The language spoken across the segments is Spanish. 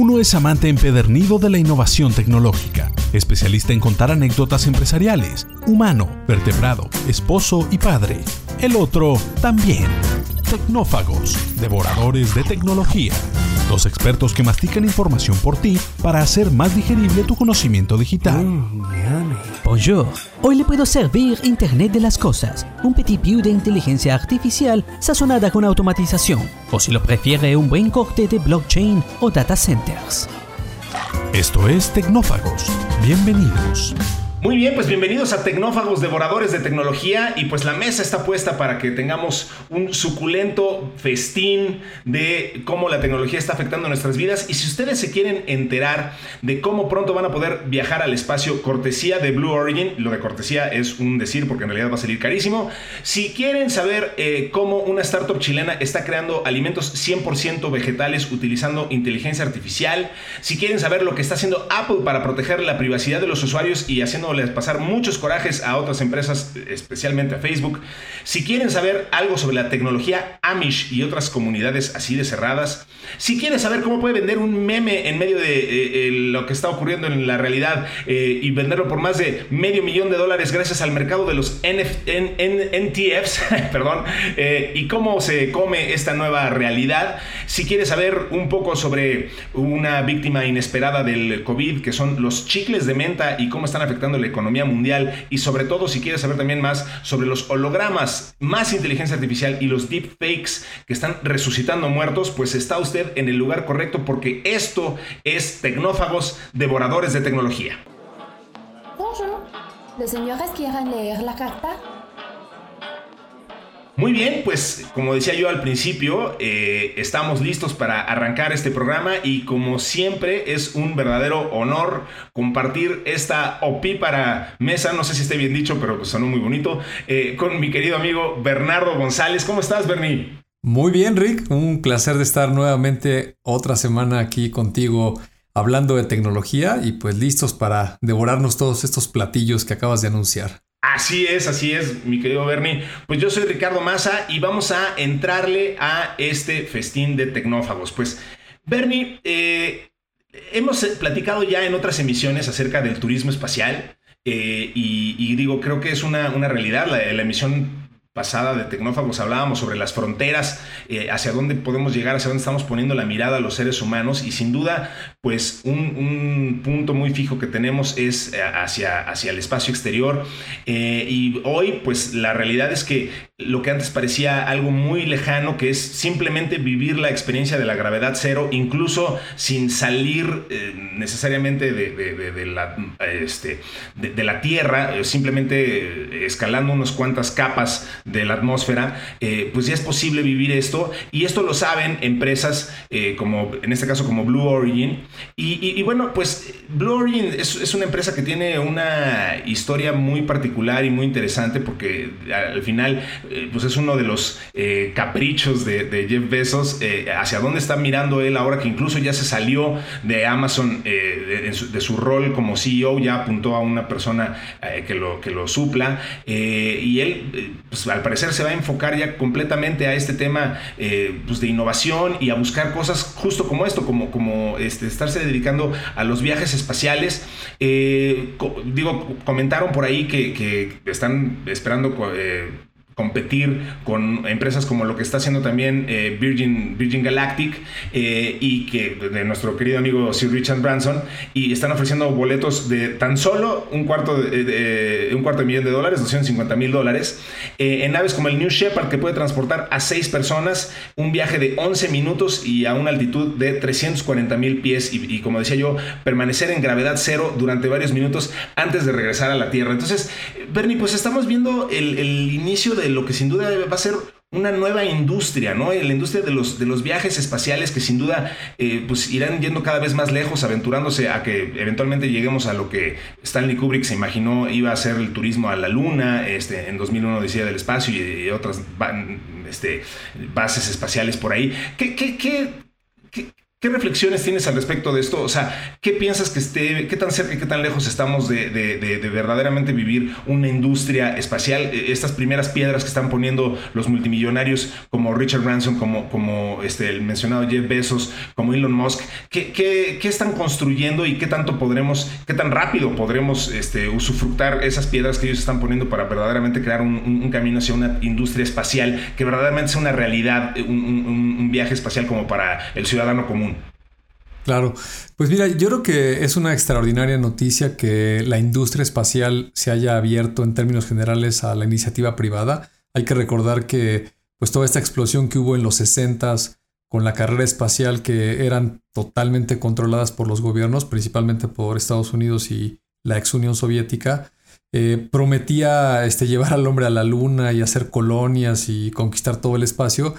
Uno es amante empedernido de la innovación tecnológica, especialista en contar anécdotas empresariales, humano, vertebrado, esposo y padre. El otro también. Tecnófagos, devoradores de tecnología. Dos expertos que mastican información por ti para hacer más digerible tu conocimiento digital. Bonjour. Hoy le puedo servir Internet de las Cosas, un petit piu de inteligencia artificial sazonada con automatización, o si lo prefiere, un buen corte de blockchain o data centers. Esto es Tecnófagos. Bienvenidos. Muy bien, pues bienvenidos a Tecnófagos Devoradores de Tecnología. Y pues la mesa está puesta para que tengamos un suculento festín de cómo la tecnología está afectando nuestras vidas. Y si ustedes se quieren enterar de cómo pronto van a poder viajar al espacio cortesía de Blue Origin, lo de cortesía es un decir porque en realidad va a salir carísimo, si quieren saber eh, cómo una startup chilena está creando alimentos 100% vegetales utilizando inteligencia artificial, si quieren saber lo que está haciendo Apple para proteger la privacidad de los usuarios y haciendo pasar muchos corajes a otras empresas, especialmente a Facebook. Si quieren saber algo sobre la tecnología Amish y otras comunidades así de cerradas, si quieren saber cómo puede vender un meme en medio de eh, eh, lo que está ocurriendo en la realidad eh, y venderlo por más de medio millón de dólares gracias al mercado de los NTFs, perdón, y cómo se come esta nueva realidad, si quieres saber un poco sobre una víctima inesperada del COVID, que son los chicles de menta y cómo están afectando la economía mundial y sobre todo si quieres saber también más sobre los hologramas, más inteligencia artificial y los deepfakes que están resucitando muertos, pues está usted en el lugar correcto porque esto es Tecnófagos Devoradores de Tecnología. Bonjour. ¿Los señores la carta? Muy bien, pues como decía yo al principio, eh, estamos listos para arrancar este programa y como siempre es un verdadero honor compartir esta opípara mesa, no sé si esté bien dicho, pero pues sonó muy bonito, eh, con mi querido amigo Bernardo González. ¿Cómo estás, Bernie? Muy bien, Rick. Un placer de estar nuevamente otra semana aquí contigo hablando de tecnología y pues listos para devorarnos todos estos platillos que acabas de anunciar. Así es, así es, mi querido Bernie. Pues yo soy Ricardo Massa y vamos a entrarle a este festín de tecnófagos. Pues, Bernie, eh, hemos platicado ya en otras emisiones acerca del turismo espacial. Eh, y, digo, creo que es una, realidad. La, emisión pasada de Tecnófagos hablábamos sobre las fronteras, eh, hacia dónde podemos llegar, hacia dónde estamos poniendo la mirada a los seres humanos y sin duda, pues un, punto muy fijo que tenemos es eh, hacia, hacia el espacio exterior. Eh, y hoy pues la realidad es que lo que antes parecía algo muy lejano, que es simplemente vivir la experiencia de la gravedad cero, incluso sin salir necesariamente de, la, este, de la Tierra, simplemente escalando unas cuantas capas de la atmósfera, eh, pues ya es posible vivir esto. Y esto lo saben empresas eh, como en este caso como Blue Origin y, bueno pues Blue Origin es, una empresa que tiene una historia muy particular y muy interesante porque al final eh, pues es uno de los caprichos de, Jeff Bezos hacia dónde está mirando él ahora que incluso ya se salió de Amazon de, su, rol como CEO ya apuntó a una persona que, lo, que lo supla y él pues, al parecer se va a enfocar ya completamente a este tema eh, pues de innovación y a buscar cosas justo como esto, como, como este, estarse dedicando a los viajes espaciales. Eh, digo, comentaron por ahí que, que están esperando eh, competir con empresas como lo que está haciendo también eh, Virgin, Virgin Galactic eh, y que de nuestro querido amigo Sir Richard Branson y están ofreciendo boletos de tan solo un cuarto de, un cuarto de millón de dólares, 250 mil dólares, eh, en naves como el New Shepard que puede transportar a seis personas, un viaje de 11 minutos y a una altitud de 340 mil pies y, como decía yo, permanecer en gravedad cero durante varios minutos antes de regresar a la Tierra. Entonces, Bernie, pues estamos viendo el, el inicio de lo que sin duda va a ser una nueva industria, ¿no? La industria de los, de los viajes espaciales que sin duda eh, pues irán yendo cada vez más lejos, aventurándose a que eventualmente lleguemos a lo que Stanley Kubrick se imaginó iba a ser el turismo a la Luna, este, en 2001 decía del espacio y, otras este, bases espaciales por ahí. ¿Qué, qué, qué ¿Qué reflexiones tienes al respecto de esto? O sea, ¿qué piensas que esté, qué tan cerca y qué tan lejos estamos de, verdaderamente vivir una industria espacial? E, estas primeras piedras que están poniendo los multimillonarios como Richard Branson, como, este, el mencionado Jeff Bezos, como Elon Musk, ¿qué, qué, están construyendo y qué tanto podremos, qué tan rápido podremos este, usufructar esas piedras que ellos están poniendo para verdaderamente crear un, camino hacia una industria espacial que verdaderamente sea una realidad, un viaje espacial como para el ciudadano común? Claro, pues mira, yo creo que es una extraordinaria noticia que la industria espacial se haya abierto en términos generales a la iniciativa privada. Hay que recordar que pues toda esta explosión que hubo en los 60 con la carrera espacial que eran totalmente controladas por los gobiernos, principalmente por Estados Unidos y la ex Unión Soviética, eh, prometía este, llevar al hombre a la luna y hacer colonias y conquistar todo el espacio.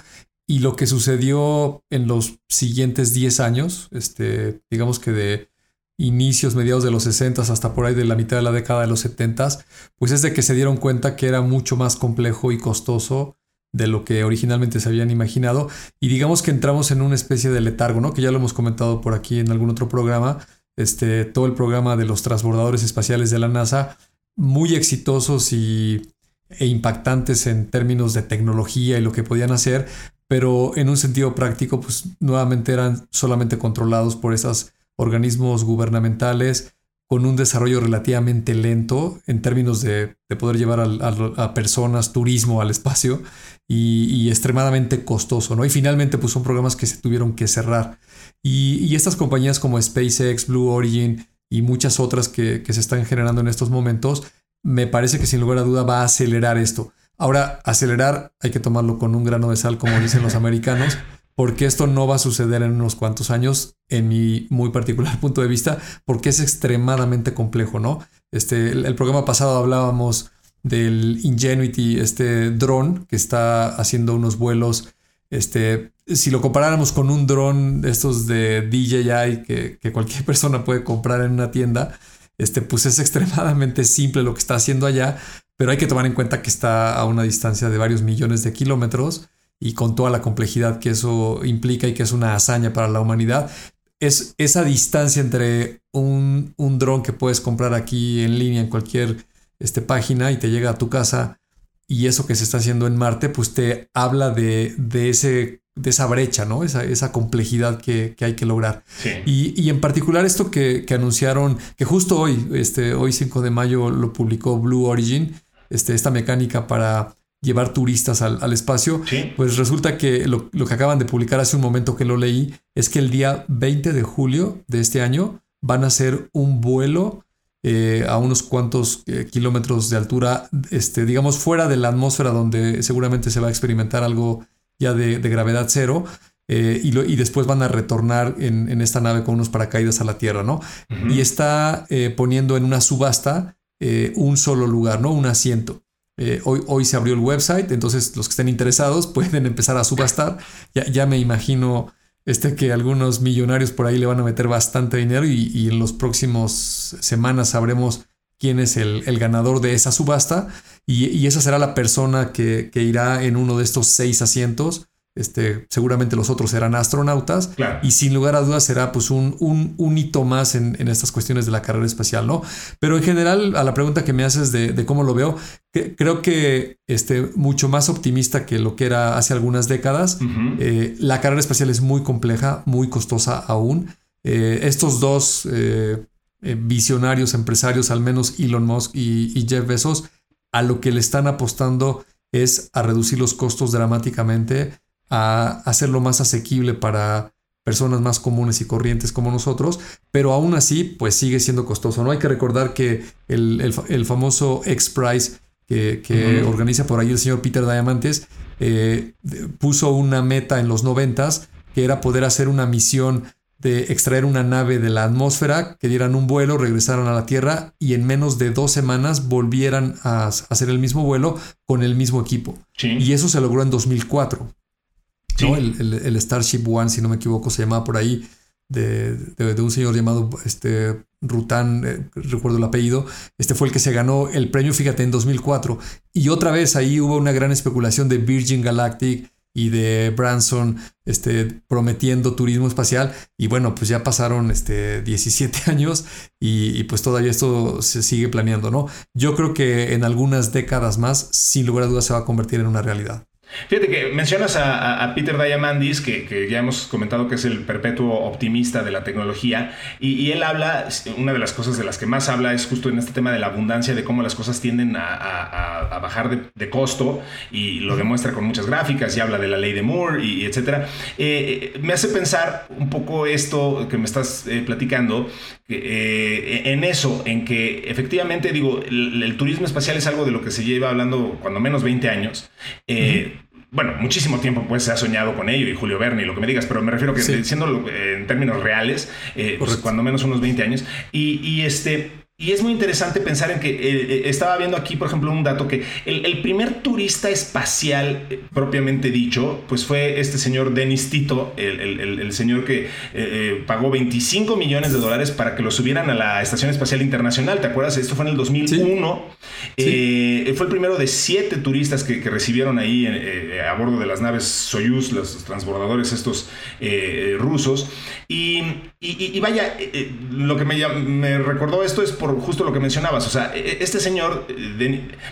Y lo que sucedió en los siguientes 10 años, este, digamos que de inicios, mediados de los 60 hasta por ahí de la mitad de la década de los 70, pues es de que se dieron cuenta que era mucho más complejo y costoso de lo que originalmente se habían imaginado. Y digamos que entramos en una especie de letargo, ¿no? Que ya lo hemos comentado por aquí en algún otro programa. Este, todo el programa de los transbordadores espaciales de la NASA, muy exitosos y, e impactantes en términos de tecnología y lo que podían hacer, pero en un sentido práctico, pues nuevamente eran solamente controlados por esos organismos gubernamentales con un desarrollo relativamente lento en términos de, poder llevar a, personas, turismo al espacio y, extremadamente costoso, ¿no? Y finalmente, pues son programas que se tuvieron que cerrar. Y, estas compañías como SpaceX, Blue Origin y muchas otras que, que se están generando en estos momentos, me parece que sin lugar a duda va a acelerar esto. Ahora, acelerar hay que tomarlo con un grano de sal, como dicen los americanos, porque esto no va a suceder en unos cuantos años, en mi muy particular punto de vista, porque es extremadamente complejo, ¿no? Este, el, programa pasado hablábamos del Ingenuity, este dron que está haciendo unos vuelos. Este, si lo comparáramos con un dron de estos de DJI que, que, cualquier persona puede comprar en una tienda, este, pues es extremadamente simple lo que está haciendo allá, pero hay que tomar en cuenta que está a una distancia de varios millones de kilómetros y con toda la complejidad que eso implica y que es una hazaña para la humanidad. Es esa distancia entre un, un dron que puedes comprar aquí en línea en cualquier este, página y te llega a tu casa y eso que se está haciendo en Marte, pues te habla de, de ese de esa brecha, ¿no? Esa, esa complejidad que, hay que lograr. Y, en particular esto que, anunciaron, que justo hoy, este, hoy 5 de mayo lo publicó Blue Origin, este, esta mecánica para llevar turistas al, espacio, pues resulta que lo, que acaban de publicar hace un momento que lo leí es que el día 20 de julio de este año van a hacer un vuelo eh, a unos cuantos eh, kilómetros de altura, este, digamos fuera de la atmósfera donde seguramente se va a experimentar algo ya de, gravedad cero. Eh, y, y, después van a retornar en, esta nave con unos paracaídas a la Tierra, ¿no? Y está poniendo en una subasta eh, un solo lugar, ¿no? Un asiento. Eh, hoy, hoy se abrió el website, entonces los que estén interesados pueden empezar a subastar. Ya, ya me imagino este, que algunos millonarios por ahí le van a meter bastante dinero y, en los próximos semanas sabremos quién es el, ganador de esa subasta y, esa será la persona que, que, irá en uno de estos seis asientos este, seguramente los otros serán astronautas y sin lugar a dudas será pues un, un, hito más en, estas cuestiones de la carrera espacial, ¿no? Pero en general, a la pregunta que me haces de, cómo lo veo, creo que este, mucho más optimista que lo que era hace algunas décadas. Eh, la carrera espacial es muy compleja, muy costosa aún. Eh, estos dos eh, visionarios empresarios, al menos Elon Musk y, y Jeff Bezos, a lo que le están apostando es a reducir los costos dramáticamente a hacerlo más asequible para personas más comunes y corrientes como nosotros, pero aún así, pues sigue siendo costoso. No hay que recordar que el, famoso X-Prize que, organiza por ahí el señor Peter Diamantes eh, puso una meta en los noventas que era poder hacer una misión de extraer una nave de la atmósfera, que dieran un vuelo, regresaran a la Tierra y en menos de dos semanas volvieran a hacer el mismo vuelo con el mismo equipo. Y eso se logró en 2004. El, Starship One, si no me equivoco, se llamaba por ahí, de, un señor llamado este, Rutan, eh, recuerdo el apellido, este fue el que se ganó el premio, fíjate, en 2004. Y otra vez ahí hubo una gran especulación de Virgin Galactic y de Branson este, prometiendo turismo espacial. Y bueno, pues ya pasaron este, 17 años y, y, pues todavía esto se sigue planeando, ¿no? Yo creo que en algunas décadas más, sin lugar a dudas, se va a convertir en una realidad. Fíjate que mencionas a, Peter Diamandis, que, ya hemos comentado que es el perpetuo optimista de la tecnología, y, él habla, una de las cosas de las que más habla es justo en este tema de la abundancia, de cómo las cosas tienden a, bajar de, costo, y lo demuestra con muchas gráficas, y habla de la ley de Moore, y, etcétera. Eh, me hace pensar un poco esto que me estás eh, platicando, eh, en eso, en que efectivamente, digo, el, turismo espacial es algo de lo que se lleva hablando cuando menos 20 años bueno, muchísimo tiempo pues se ha soñado con ello y Julio Berni, lo que me digas, pero me refiero que siendo en términos reales, eh, pues, cuando menos unos 20 años. Y, y este, y es muy interesante pensar en que eh, eh, estaba viendo aquí, por ejemplo, un dato que el, primer turista espacial eh, propiamente dicho, pues fue este señor Denis Tito, el, señor que pagó 25 millones de dólares para que lo subieran a la Estación Espacial Internacional. ¿Te acuerdas? Esto fue en el 2001. fue el primero de siete turistas que, recibieron ahí a bordo de las naves Soyuz, los transbordadores estos rusos. Y, vaya, lo que me, me recordó esto es por justo lo que mencionabas. O sea, e, e, este señor,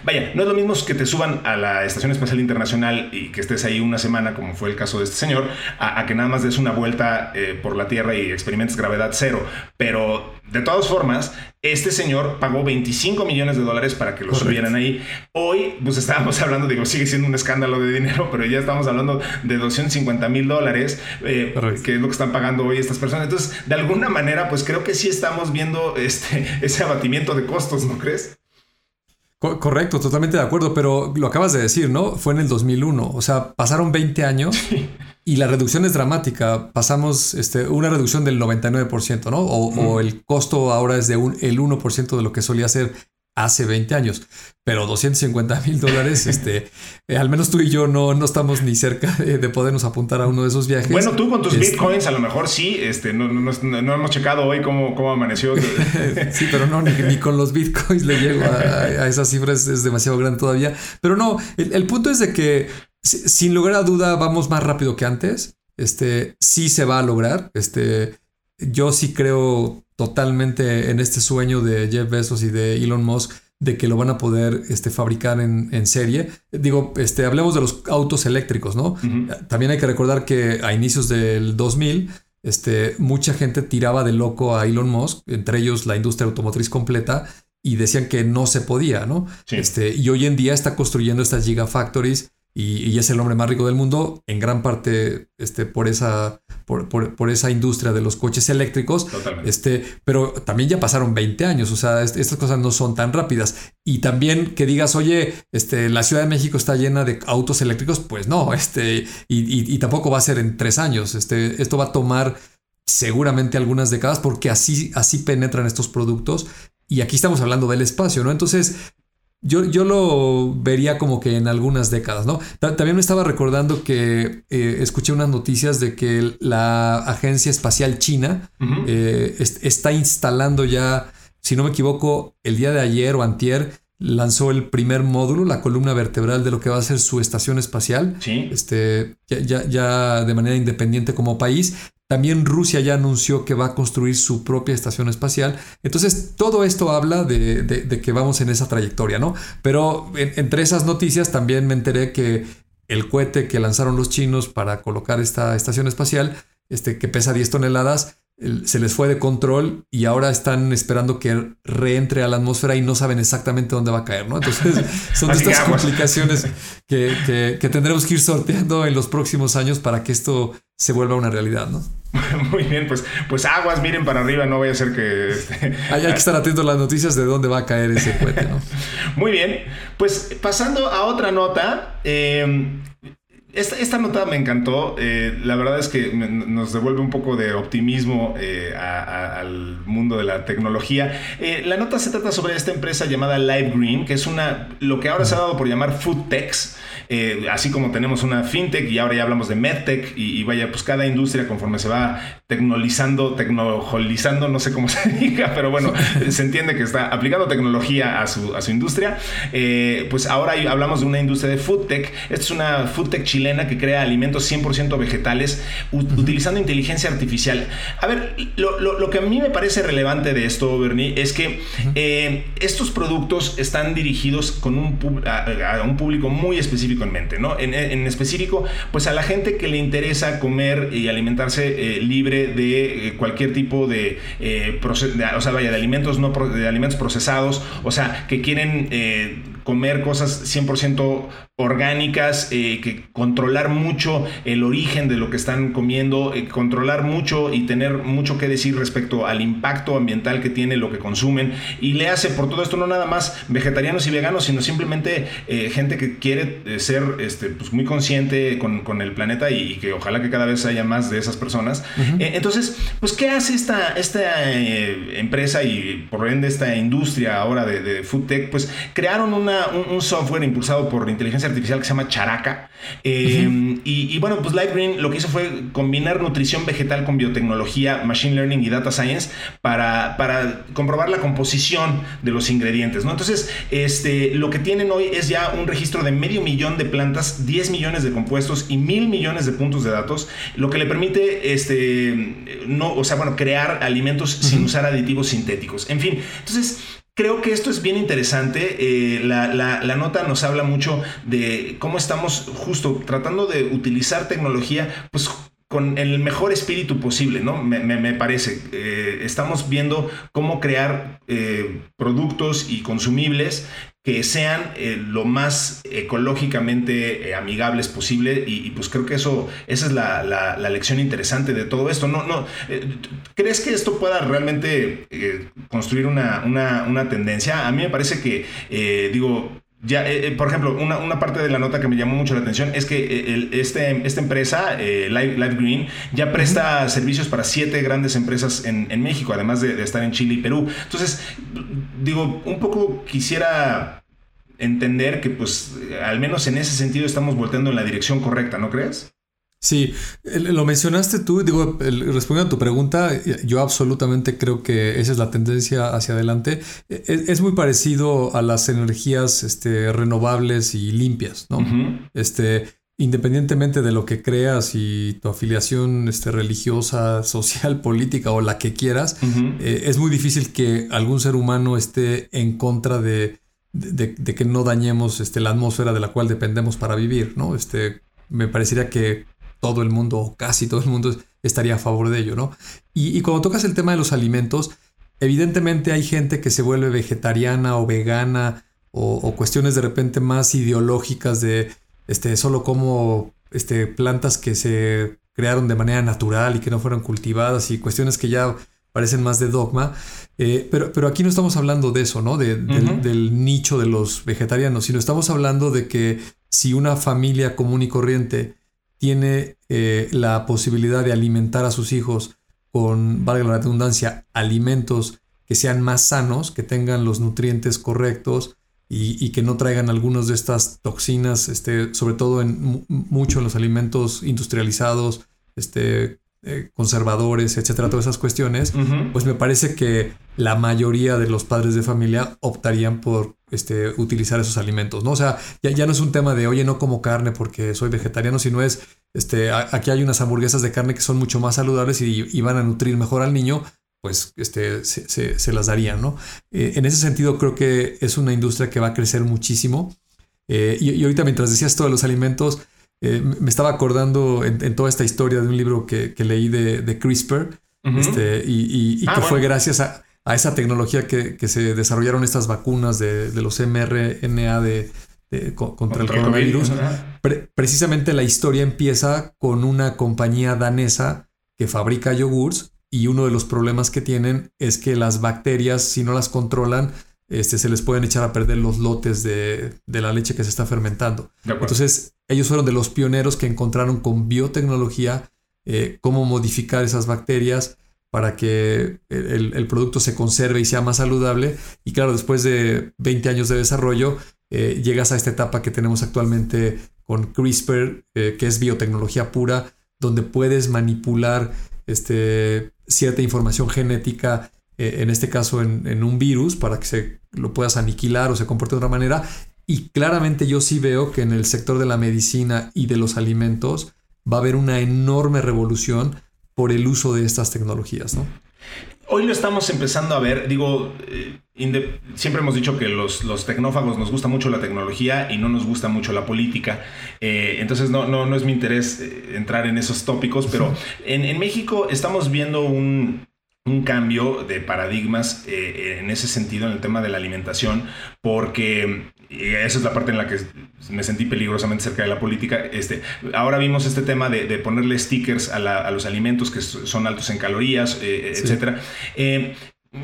vaya, no es lo mismo que te suban a la Estación Espacial Internacional y que estés ahí una semana, como fue el caso de este señor, a, que nada más des una vuelta eh, por la Tierra y experimentes gravedad cero. Pero de todas formas, este señor pagó 25 millones de dólares para que lo subieran ahí. Hoy, pues estábamos hablando, digo, sigue siendo un escándalo de dinero, pero ya estamos hablando de 250 mil dólares, eh, que es lo que están pagando hoy estas personas. Entonces, de alguna manera, pues creo que sí estamos viendo este, ese abatimiento de costos, ¿no crees? Correcto, totalmente de acuerdo, pero lo acabas de decir, ¿no? Fue en el 2001, o sea, pasaron 20 años y la reducción es dramática. Pasamos este, una reducción del 99%, ¿no? O, el costo ahora es de un, el 1% de lo que solía ser hace 20 años. Pero 250 mil dólares, este, eh, al menos tú y yo no, no estamos ni cerca de, podernos apuntar a uno de esos viajes. Bueno, tú con tus este bitcoins a lo mejor sí, este, no, no, no, hemos checado hoy cómo, cómo amaneció. sí, pero no, ni, con los bitcoins le llego a, esas cifras, es demasiado grande todavía. Pero no, el, punto es de que sin lugar a duda vamos más rápido que antes. Este, sí se va a lograr. Este, yo sí creo totalmente en este sueño de Jeff Bezos y de Elon Musk de que lo van a poder este, fabricar en, serie. Digo, este, hablemos de los autos eléctricos, ¿no? También hay que recordar que a inicios del 2000, este, mucha gente tiraba de loco a Elon Musk, entre ellos la industria automotriz completa, y decían que no se podía, ¿no? Este, y hoy en día está construyendo estas gigafactories y, es el hombre más rico del mundo, en gran parte este, por, esa, por, esa industria de los coches eléctricos. Este, pero también ya pasaron 20 años, o sea, estas cosas no son tan rápidas. Y también que digas, oye, este, la Ciudad de México está llena de autos eléctricos, pues no, este, y, tampoco va a ser en tres años. Este, esto va a tomar seguramente algunas décadas porque así, así penetran estos productos. Y aquí estamos hablando del espacio, ¿no? Entonces, yo, yo, lo vería como que en algunas décadas, ¿no? También me estaba recordando que eh, escuché unas noticias de que la Agencia Espacial China eh, está instalando ya, si no me equivoco, el día de ayer o antier, lanzó el primer módulo, la columna vertebral de lo que va a ser su estación espacial. Sí. Este, ya, ya, de manera independiente como país. También Rusia ya anunció que va a construir su propia estación espacial. Entonces, todo esto habla de, que vamos en esa trayectoria, ¿no? Pero entre esas noticias también me enteré que el cohete que lanzaron los chinos para colocar esta estación espacial, este, que pesa 10 toneladas, se les fue de control y ahora están esperando que reentre a la atmósfera y no saben exactamente dónde va a caer, ¿no? Entonces son estas complicaciones que, tendremos que ir sorteando en los próximos años para que esto se vuelva una realidad, ¿no? Muy bien, pues, pues aguas, miren para arriba, no vaya a ser que... Este, hay, que estar atentos a las noticias de dónde va a caer ese cohete, ¿no? Muy bien, pues pasando a otra nota, eh, esta, nota me encantó. Eh, la verdad es que nos devuelve un poco de optimismo eh, al mundo de la tecnología. Eh, la nota se trata sobre esta empresa llamada Live Green, que es una lo que ahora se ha dado por llamar Food Techs. Así como tenemos una fintech y ahora ya hablamos de medtech y, vaya, pues cada industria conforme se va tecnologizando, tecnologizando, no sé cómo se diga, pero bueno, se entiende que está aplicando tecnología a su, a su industria. pues ahora hablamos de una industria de food tech. Esta es una food tech chilena que crea alimentos 100% vegetales utilizando inteligencia artificial. A ver, lo, que a mí me parece relevante de esto, Bernie, es que eh, estos productos están dirigidos con un, a, un público muy específico en mente, ¿no? En, específico, pues a la gente que le interesa comer y alimentarse eh, libre de eh, cualquier tipo de, o sea, vaya, de alimentos, no, de alimentos procesados, o sea, que quieren comer cosas 100% orgánicas, eh, que controlar mucho el origen de lo que están comiendo, eh, controlar mucho y tener mucho que decir respecto al impacto ambiental que tiene lo que consumen. Y le hace por todo esto no nada más vegetarianos y veganos, sino simplemente eh, gente que quiere ser este, pues muy consciente con, el planeta y, que ojalá que cada vez haya más de esas personas. entonces, pues, ¿qué hace esta, esta empresa y por ende esta industria ahora de, de food tech? Pues crearon una, un software impulsado por inteligencia artificial que se llama Characa. Eh, y, bueno, pues Light Green lo que hizo fue combinar nutrición vegetal con biotecnología, machine learning y data science para, para comprobar la composición de los ingredientes. ¿no? Entonces, este, lo que tienen hoy es ya un registro de medio millón de plantas, 10 millones de compuestos y mil millones de puntos de datos, lo que le permite este, no, o sea, bueno, crear alimentos sin usar aditivos sintéticos. En fin, entonces Creo que esto es bien interesante. Eh, la, nota nos habla mucho de cómo estamos justo tratando de utilizar tecnología, pues con el mejor espíritu posible, ¿no? Me, parece. Eh, estamos viendo cómo crear eh, productos y consumibles que sean eh, lo más ecológicamente amigables posible y, pues creo que eso, esa es la, lección interesante de todo esto. No, no, ¿Crees que esto pueda realmente construir una, una, tendencia? A mí me parece que, digo, ya, eh, eh, por ejemplo, una, parte de la nota que me llamó mucho la atención es que eh, este, esta empresa, Live, Green, ya presta servicios para siete grandes empresas en, México, además de, estar en Chile y Perú. Entonces, digo, un poco quisiera entender que, pues, al menos en ese sentido estamos volteando en la dirección correcta, ¿no crees? Sí, lo mencionaste tú, digo, respondiendo a tu pregunta, yo absolutamente creo que esa es la tendencia hacia adelante. E, e, es, muy parecido a las energías este, renovables y limpias, ¿no? Este, independientemente de lo que creas y tu afiliación este, religiosa, social, política o la que quieras, eh, es muy difícil que algún ser humano esté en contra de, de, que no dañemos este, la atmósfera de la cual dependemos para vivir, ¿no? Este, me parecería que todo el mundo o casi todo el mundo estaría a favor de ello, ¿no? Y, cuando tocas el tema de los alimentos, evidentemente hay gente que se vuelve vegetariana o vegana o, cuestiones de repente más ideológicas de este, solo como este, plantas que se crearon de manera natural y que no fueron cultivadas y cuestiones que ya parecen más de dogma. Eh, pero, pero aquí no estamos hablando de eso, ¿no? del, del, nicho de los vegetarianos, sino estamos hablando de que si una familia común y corriente tiene eh, la posibilidad de alimentar a sus hijos con, valga la redundancia, alimentos que sean más sanos, que tengan los nutrientes correctos y, que no traigan algunas de estas toxinas, este, sobre todo en mucho en los alimentos industrializados, este, eh, conservadores, etcétera, todas esas cuestiones, pues me parece que la mayoría de los padres de familia optarían por este, utilizar esos alimentos, ¿no? O sea, ya, no es un tema de, oye, no como carne porque soy vegetariano, sino es, este, aquí hay unas hamburguesas de carne que son mucho más saludables y, van a nutrir mejor al niño, pues este, se, las darían, ¿no? Eh, en ese sentido creo que es una industria que va a crecer muchísimo. Eh, y, y, ahorita mientras decías todo de los alimentos, eh, me estaba acordando en, toda esta historia de un libro que, leí de, CRISPR, este, y, ah, que fue gracias a, esa tecnología que, se desarrollaron estas vacunas de, los mRNA de, contra, el coronavirus. precisamente la historia empieza con una compañía danesa que fabrica yogurts y uno de los problemas que tienen es que las bacterias, si no las controlan, este, se les pueden echar a perder los lotes de, la leche que se está fermentando. Entonces, ellos fueron de los pioneros que encontraron con biotecnología eh, cómo modificar esas bacterias para que el, producto se conserve y sea más saludable. Y claro, después de 20 años de desarrollo, eh, llegas a esta etapa que tenemos actualmente con CRISPR, eh, que es biotecnología pura, donde puedes manipular este, cierta información genética eh, en este caso en, un virus, para que se lo puedas aniquilar o se comporte de otra manera. Y claramente yo sí veo que en el sector de la medicina y de los alimentos va a haber una enorme revolución por el uso de estas tecnologías, ¿no? Hoy lo estamos empezando a ver, digo, eh, siempre hemos dicho que los, los, tecnófagos nos gusta mucho la tecnología y no nos gusta mucho la política, eh, entonces no, no, no, es mi interés entrar en esos tópicos, pero en, en México estamos viendo un, un cambio de paradigmas en ese sentido en el tema de la alimentación, porque y esa es la parte en la que me sentí peligrosamente cerca de la política. Este, ahora vimos este tema de, ponerle stickers a, los alimentos que son altos en calorías, eh, etcétera. Eh,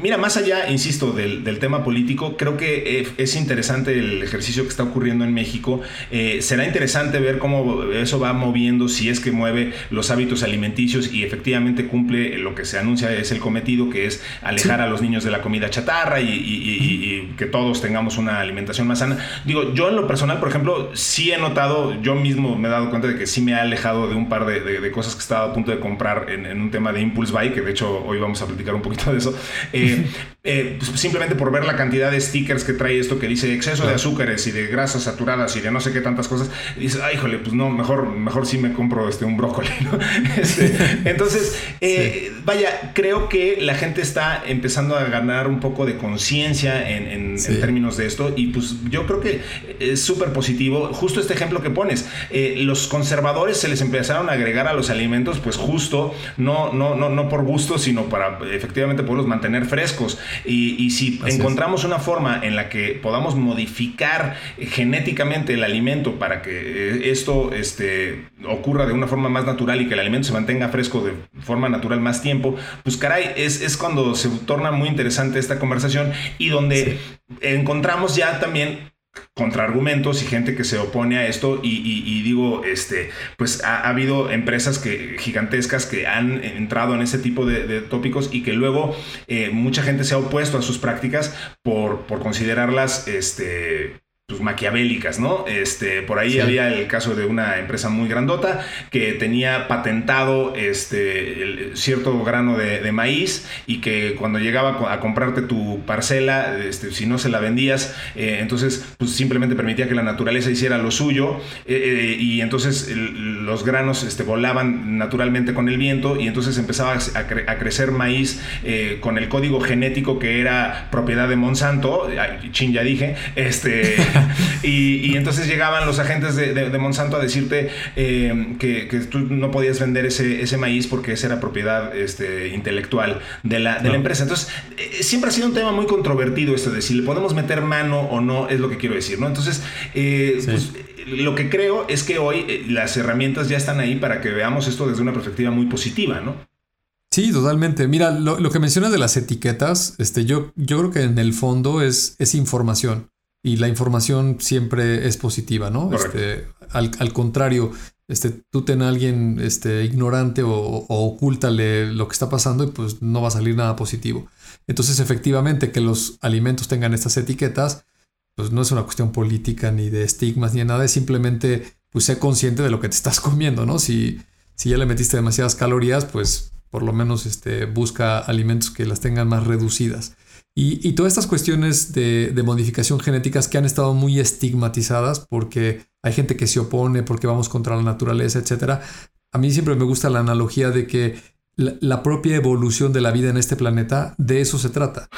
Mira, más allá, insisto, del, tema político, creo que eh, es interesante el ejercicio que está ocurriendo en México. Eh, será interesante ver cómo eso va moviendo, si es que mueve los hábitos alimenticios y efectivamente cumple lo que se anuncia es el cometido, que es alejar a los niños de la comida chatarra y, que todos tengamos una alimentación más sana. Digo, yo en lo personal, por ejemplo, sí he notado, yo mismo me he dado cuenta de que sí me ha alejado de un par de, cosas que estaba a punto de comprar en, en un tema de Impulse Buy, que de hecho hoy vamos a platicar un poquito de eso. Eh, eh, pues simplemente por ver la cantidad de stickers que trae esto que dice exceso de azúcares y de grasas saturadas y de no sé qué tantas cosas, dices, ay, híjole, pues no, mejor, mejor sí me compro este, un brócoli. Este, entonces, eh, vaya, creo que la gente está empezando a ganar un poco de conciencia en, términos de esto y pues yo creo que es súper positivo. Justo este ejemplo que pones, los conservadores se les empezaron a agregar a los alimentos, pues justo, no, no, no, no por gusto, sino para efectivamente poderlos mantener frescos. Y, si encontramos una forma en la que podamos modificar genéticamente el alimento para que eh, esto este, ocurra de una forma más natural y que el alimento se mantenga fresco de forma natural más tiempo, pues caray, es, es cuando se torna muy interesante esta conversación y donde encontramos ya también contraargumentos y gente que se opone a esto y, digo, este, pues ha, habido empresas que, gigantescas que han entrado en ese tipo de, tópicos y que luego eh, mucha gente se ha opuesto a sus prácticas por, por considerarlas este, pues, maquiavélicas, ¿no? Este, por ahí había el caso de una empresa muy grandota que tenía patentado este, cierto grano de, maíz y que cuando llegaba a comprarte tu parcela, este, si no se la vendías, eh, entonces pues, simplemente permitía que la naturaleza hiciera lo suyo eh, eh, y entonces los granos este, volaban naturalmente con el viento y entonces empezaba a, crecer maíz con el código genético que era propiedad de Monsanto, chin ya dije, este... y, entonces llegaban los agentes de, Monsanto a decirte eh, que, tú no podías vender ese, ese maíz porque esa era propiedad este, intelectual de la, de la empresa. Entonces, eh, siempre ha sido un tema muy controvertido esto de si le podemos meter mano o no, es lo que quiero decir, ¿no? Entonces, eh, pues, lo que creo es que hoy las herramientas ya están ahí para que veamos esto desde una perspectiva muy positiva, ¿no? Sí, totalmente. Mira, lo, que mencionas de las etiquetas, este, yo, yo creo que en el fondo es, es información y la información siempre es positiva, ¿no? Este, al, contrario, este, tú ten a alguien este, ignorante o, o, ocúltale lo que está pasando y pues no va a salir nada positivo. Entonces, efectivamente, que los alimentos tengan estas etiquetas, pues no es una cuestión política ni de estigmas ni de nada, es simplemente, pues sé consciente de lo que te estás comiendo, ¿no? Si, si ya le metiste demasiadas calorías, pues por lo menos este, busca alimentos que las tengan más reducidas. Y, todas estas cuestiones de, modificación genéticas que han estado muy estigmatizadas porque hay gente que se opone, porque vamos contra la naturaleza, etc. A mí siempre me gusta la analogía de que la, propia evolución de la vida en este planeta, de eso se trata.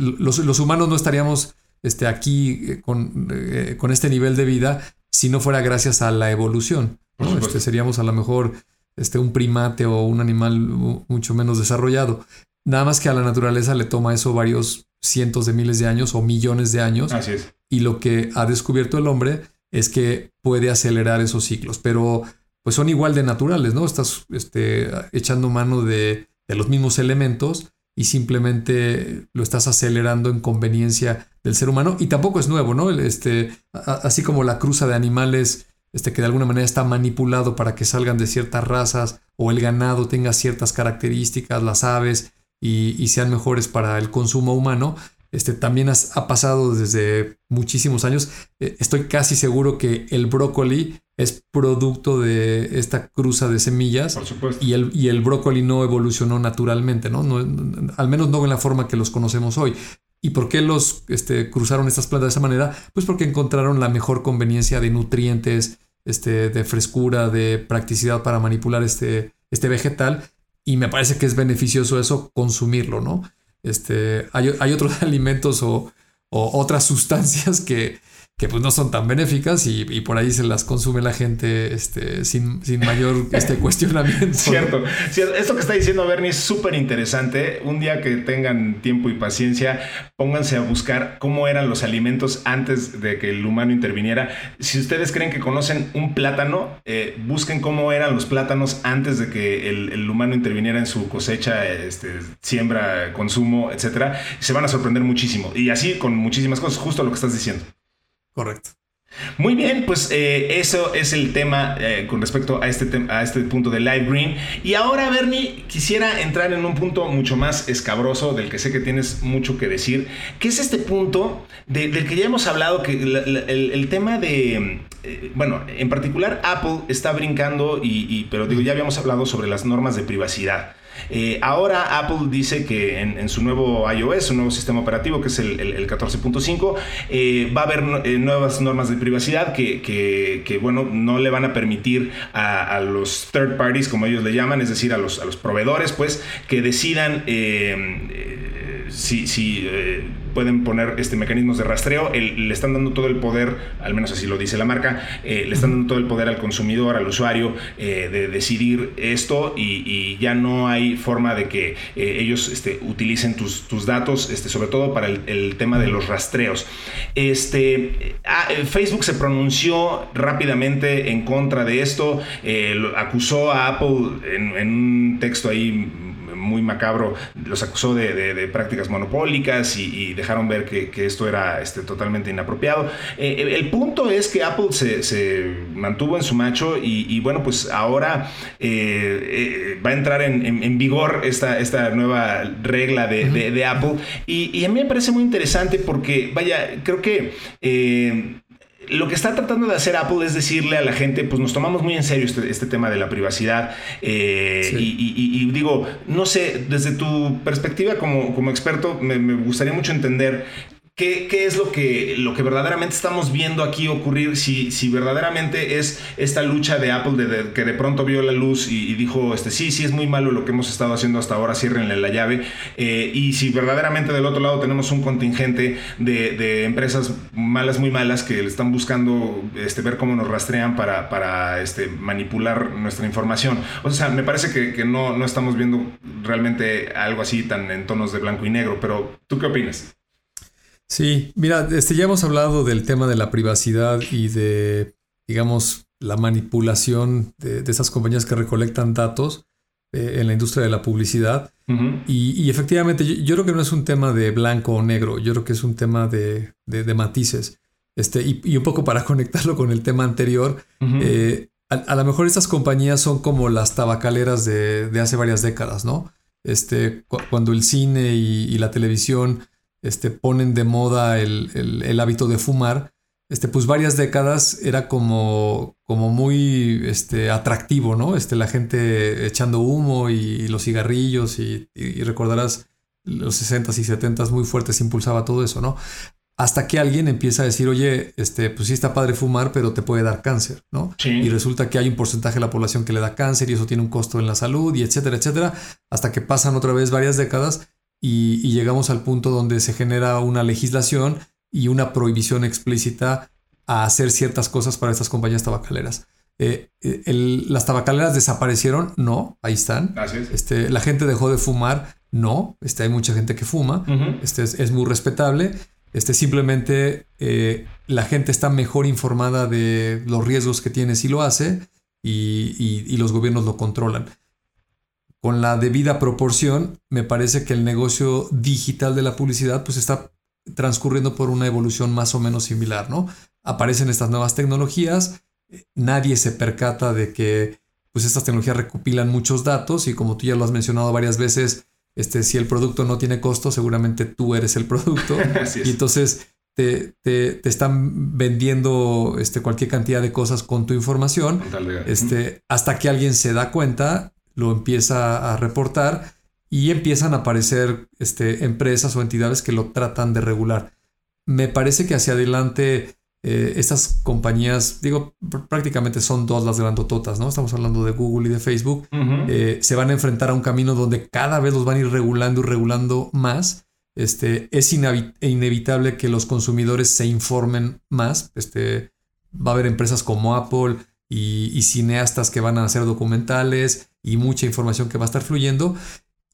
Los, humanos no estaríamos este, aquí eh, con, eh, con, este nivel de vida si no fuera gracias a la evolución. Este, seríamos a lo mejor este, un primate o un animal mucho menos desarrollado. Nada más que a la naturaleza le toma eso varios cientos de miles de años o millones de años. Así es. Y lo que ha descubierto el hombre es que puede acelerar esos ciclos, pero pues son igual de naturales, ¿no? Estás este, echando mano de, los mismos elementos y simplemente lo estás acelerando en conveniencia del ser humano. Y tampoco es nuevo, ¿no? Este, así como la cruza de animales este, que de alguna manera está manipulado para que salgan de ciertas razas o el ganado tenga ciertas características, las aves, y, sean mejores para el consumo humano. Este, también ha pasado desde muchísimos años. Eh, estoy casi seguro que el brócoli es producto de esta cruza de semillas. Por supuesto. Y el, y el brócoli no evolucionó naturalmente, ¿no? al menos no en la forma que los conocemos hoy. ¿Y por qué los este, cruzaron estas plantas de esa manera? Pues porque encontraron la mejor conveniencia de nutrientes, este, de frescura, de practicidad para manipular este, este vegetal. Y me parece que es beneficioso eso consumirlo, ¿no? Este, hay, hay otros alimentos o, o otras sustancias que, que pues no son tan benéficas y, por ahí se las consume la gente este, sin, mayor este, cuestionamiento. Cierto. Esto que está diciendo Bernie es súper interesante. Un día que tengan tiempo y paciencia, pónganse a buscar cómo eran los alimentos antes de que el humano interviniera. Si ustedes creen que conocen un plátano, eh, busquen cómo eran los plátanos antes de que el, humano interviniera en su cosecha, este, siembra, consumo, etc. Se van a sorprender muchísimo. Y así con muchísimas cosas, justo lo que estás diciendo. Correcto. Muy bien, pues eh, eso es el tema eh, con respecto a este, a este punto de Live Green. Y ahora, Bernie, quisiera entrar en un punto mucho más escabroso, del que sé que tienes mucho que decir, que es este punto del que ya hemos hablado, que el, tema de, eh, bueno, en particular Apple está brincando, y, pero digo, ya habíamos hablado sobre las normas de privacidad. Eh, ahora Apple dice que en, su nuevo iOS, su nuevo sistema operativo, que es el, 14.5, eh, va a haber eh, nuevas normas de privacidad que, bueno, no le van a permitir a, los third parties, como ellos le llaman, es decir, a los, a los proveedores, pues, que decidan si, si pueden poner este, mecanismos de rastreo, le están dando todo el poder, al menos así lo dice la marca, eh, le están dando todo el poder al consumidor, al usuario, eh, de decidir esto y, ya no hay forma de que eh, ellos este, utilicen tus, tus, datos, este, sobre todo para el, tema de los rastreos. Este, ah, Facebook se pronunció rápidamente en contra de esto, acusó a Apple en un texto ahí muy macabro, los acusó de, prácticas monopólicas y, dejaron ver que, esto era este, totalmente inapropiado. Eh, el punto es que Apple se, mantuvo en su macho y, bueno, pues ahora eh, eh, va a entrar en, vigor esta, esta nueva regla de, Apple y, a mí me parece muy interesante porque, vaya, creo que lo que está tratando de hacer Apple es decirle a la gente, pues nos tomamos muy en serio este, este tema de la privacidad. Eh, y, digo, no sé, desde tu perspectiva como, como experto, me, me, gustaría mucho entender ¿Qué, es lo que, lo que verdaderamente estamos viendo aquí ocurrir? Si, si verdaderamente es esta lucha de Apple de, que de pronto vio la luz y, dijo, este, sí, sí es muy malo lo que hemos estado haciendo hasta ahora, ciérrenle la llave. Eh, y si verdaderamente del otro lado tenemos un contingente de, empresas malas, muy malas, que están buscando este, ver cómo nos rastrean para, para este, manipular nuestra información. O sea, me parece que, que no, no estamos viendo realmente algo así tan en tonos de blanco y negro, pero ¿tú qué opinas? Sí, mira, este, ya hemos hablado del tema de la privacidad y de, digamos, la manipulación de, esas compañías que recolectan datos eh, en la industria de la publicidad. y, efectivamente, yo, creo que no es un tema de blanco o negro, yo creo que es un tema de, matices. Este, y, un poco para conectarlo con el tema anterior, eh, a, lo mejor estas compañías son como las tabacaleras de, hace varias décadas, ¿no? Este, cuando el cine y la televisión este, ponen de moda el, hábito de fumar, este, pues varias décadas era como, como muy este, atractivo, ¿no? Este, la gente echando humo y, los cigarrillos y, recordarás los 60s y 70s muy fuertes impulsaba todo eso, ¿no? Hasta que alguien empieza a decir, oye, este, pues sí está padre fumar, pero te puede dar cáncer, ¿no? Y resulta que hay un porcentaje de la población que le da cáncer y eso tiene un costo en la salud y etcétera, etcétera, hasta que pasan otra vez varias décadas y, llegamos al punto donde se genera una legislación y una prohibición explícita a hacer ciertas cosas para estas compañías tabacaleras. Eh, ¿Las tabacaleras desaparecieron? No, ahí están. Este, la gente dejó de fumar? No, este, hay mucha gente que fuma, este, es, muy respetable. Este, simplemente eh, la gente está mejor informada de los riesgos que tiene si lo hace y los gobiernos lo controlan con la debida proporción, me parece que el negocio digital de la publicidad pues está transcurriendo por una evolución más o menos similar, ¿no? Aparecen estas nuevas tecnologías, nadie se percata de que pues estas tecnologías recopilan muchos datos y como tú ya lo has mencionado varias veces, este, si el producto no tiene costo, seguramente tú eres el producto. y entonces te, te, están vendiendo este, cualquier cantidad de cosas con tu información. Este, hasta que alguien se da cuenta lo empieza a reportar y empiezan a aparecer este, empresas o entidades que lo tratan de regular. Me parece que hacia adelante eh, estas compañías, digo, prácticamente son dos las grandototas, ¿no? Estamos hablando de Google y de Facebook, eh, se van a enfrentar a un camino donde cada vez los van a ir regulando y regulando más. Este, es inevitable que los consumidores se informen más. Este, va a haber empresas como Apple y, cineastas que van a hacer documentales y mucha información que va a estar fluyendo.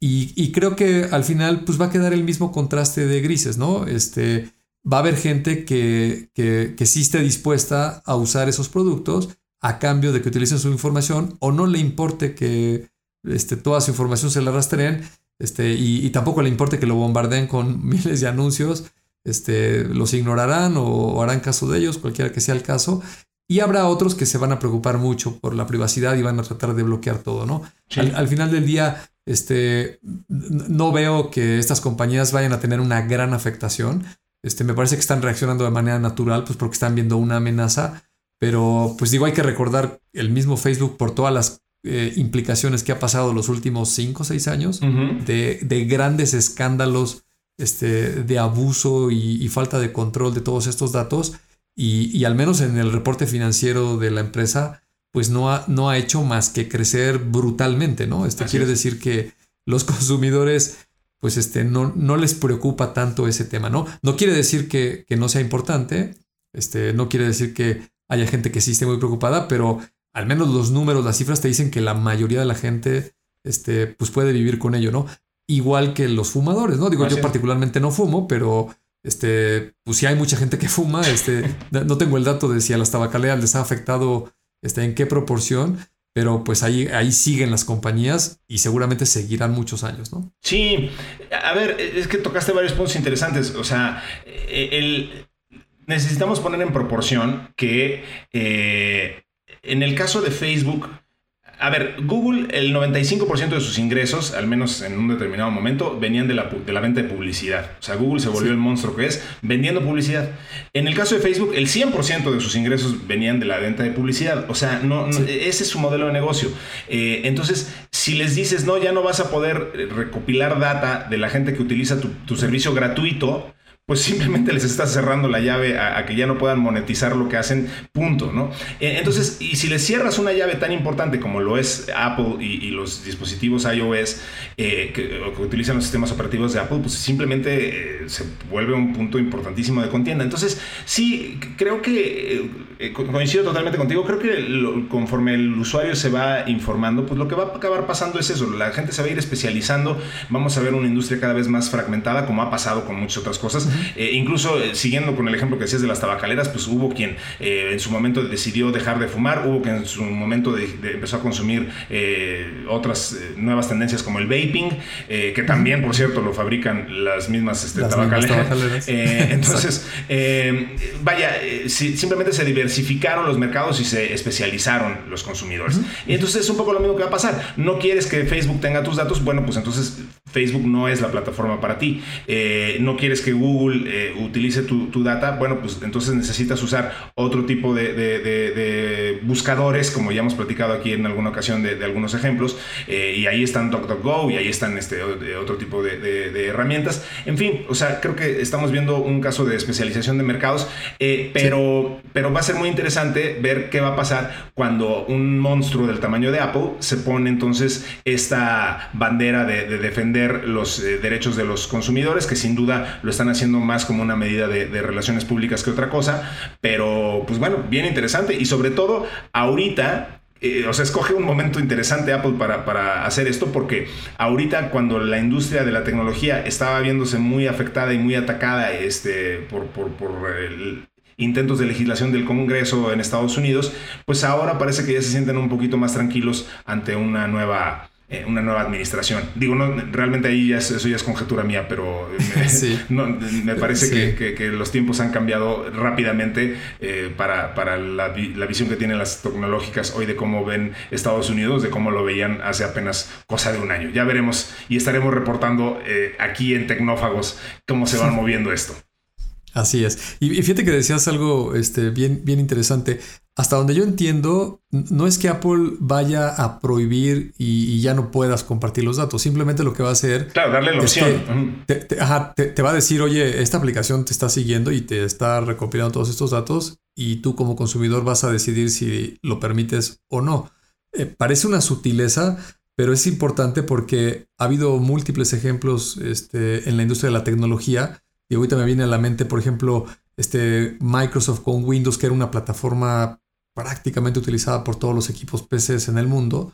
Y, creo que al final pues va a quedar el mismo contraste de grises, ¿no? Este, va a haber gente que, que, sí esté dispuesta a usar esos productos a cambio de que utilicen su información o no le importe que este, toda su información se la rastreen este, y, tampoco le importe que lo bombardeen con miles de anuncios, este, los ignorarán o, harán caso de ellos, cualquiera que sea el caso. Y habrá otros que se van a preocupar mucho por la privacidad y van a tratar de bloquear todo, ¿no? Al, final del día, este, no veo que estas compañías vayan a tener una gran afectación. Este, me parece que están reaccionando de manera natural, pues porque están viendo una amenaza. Pero, pues digo, hay que recordar el mismo Facebook por todas las eh, implicaciones que ha pasado los últimos 5 o 6 años, de, grandes escándalos este, de abuso y, falta de control de todos estos datos. Y, al menos en el reporte financiero de la empresa, pues no ha, no ha hecho más que crecer brutalmente, ¿no? Esto quiere decir que los consumidores pues este, no, no les preocupa tanto ese tema, ¿no? No quiere decir que, no sea importante, este, no quiere decir que haya gente que sí esté muy preocupada, pero al menos los números, las cifras te dicen que la mayoría de la gente, este, pues puede vivir con ello, ¿no? Igual que los fumadores, ¿no? Digo, yo particularmente no fumo, pero este, pues sí hay mucha gente que fuma, este, no tengo el dato de si a las tabacaleras les ha afectado, este, en qué proporción, pero pues ahí, ahí siguen las compañías y seguramente seguirán muchos años, ¿no? Sí, a ver, es que tocaste varios puntos interesantes, o sea, el, necesitamos poner en proporción que eh, en el caso de Facebook, a ver, Google, el 95% de sus ingresos, al menos en un determinado momento, venían de la, de la venta de publicidad. O sea, Google se volvió el monstruo que es vendiendo publicidad. En el caso de Facebook, el 100% de sus ingresos venían de la venta de publicidad. O sea, no, ese es su modelo de negocio. Eh, entonces, si les dices, no, ya no vas a poder recopilar data de la gente que utiliza tu, tu servicio gratuito, pues simplemente les está cerrando la llave a, que ya no puedan monetizar lo que hacen, punto, ¿no? Eh, entonces, y si les cierras una llave tan importante como lo es Apple y, los dispositivos iOS eh, que, utilizan los sistemas operativos de Apple, pues simplemente eh, se vuelve un punto importantísimo de contienda. Entonces, sí, creo que, coincido totalmente contigo, creo que conforme el usuario se va informando, pues lo que va a acabar pasando es eso, la gente se va a ir especializando, vamos a ver una industria cada vez más fragmentada, como ha pasado con muchas otras cosas. Eh, incluso eh, siguiendo con el ejemplo que decías de las tabacaleras, pues hubo quien eh, en su momento decidió dejar de fumar, hubo quien en su momento empezó a consumir otras nuevas tendencias como el vaping, que también, por cierto, lo fabrican las mismas este, tabacaleras. entonces, vaya, simplemente se diversificaron los mercados y se especializaron los consumidores. Y entonces es un poco lo mismo que va a pasar. No quieres que Facebook tenga tus datos, bueno, pues entonces Facebook no es la plataforma para ti. no quieres que Google eh, utilice tu, data, bueno, pues entonces necesitas usar otro tipo de, buscadores, como ya hemos platicado aquí en alguna ocasión de, algunos ejemplos, eh, y ahí están DuckDuckGo y ahí están este, otro tipo de, herramientas. En fin, o sea, creo que estamos viendo un caso de especialización de mercados, eh, pero, pero va a ser muy interesante ver qué va a pasar cuando un monstruo del tamaño de Apple se pone entonces esta bandera de, defender los derechos de los consumidores, que sin duda lo están haciendo más como una medida de, relaciones públicas que otra cosa, pero pues bueno, bien interesante. Y sobre todo ahorita eh, o sea, escoge un momento interesante Apple para, para, hacer esto porque ahorita cuando la industria de la tecnología estaba viéndose muy afectada y muy atacada este, por, por, por intentos de legislación del Congreso en Estados Unidos, pues ahora parece que ya se sienten un poquito más tranquilos ante una nueva eh, una nueva administración. Digo, no, realmente ahí ya eso ya es conjetura mía, pero me, parece que, los tiempos han cambiado rápidamente eh, para, para la, visión que tienen las tecnológicas hoy de cómo ven Estados Unidos, de cómo lo veían hace apenas cosa de un año. Ya veremos y estaremos reportando eh, aquí en Tecnófagos cómo se va moviendo esto. Así es. Y, fíjate que decías algo este, bien, bien interesante. Hasta donde yo entiendo, no es que Apple vaya a prohibir y, ya no puedas compartir los datos. Simplemente lo que va a hacer. Claro, darle la opción. te, te, va a decir, oye, esta aplicación te está siguiendo y te está recopilando todos estos datos y tú como consumidor vas a decidir si lo permites o no. Eh, parece una sutileza, pero es importante porque ha habido múltiples ejemplos este, en la industria de la tecnología y ahorita me viene a la mente, por ejemplo, este Microsoft con Windows, que era una plataforma prácticamente utilizada por todos los equipos PCs en el mundo.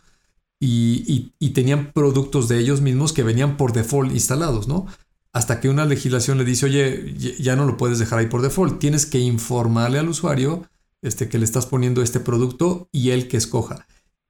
Y, tenían productos de ellos mismos que venían por default instalados, ¿no? Hasta que una legislación le dice, oye, ya no lo puedes dejar ahí por default, tienes que informarle al usuario este, que le estás poniendo este producto y él que escoja.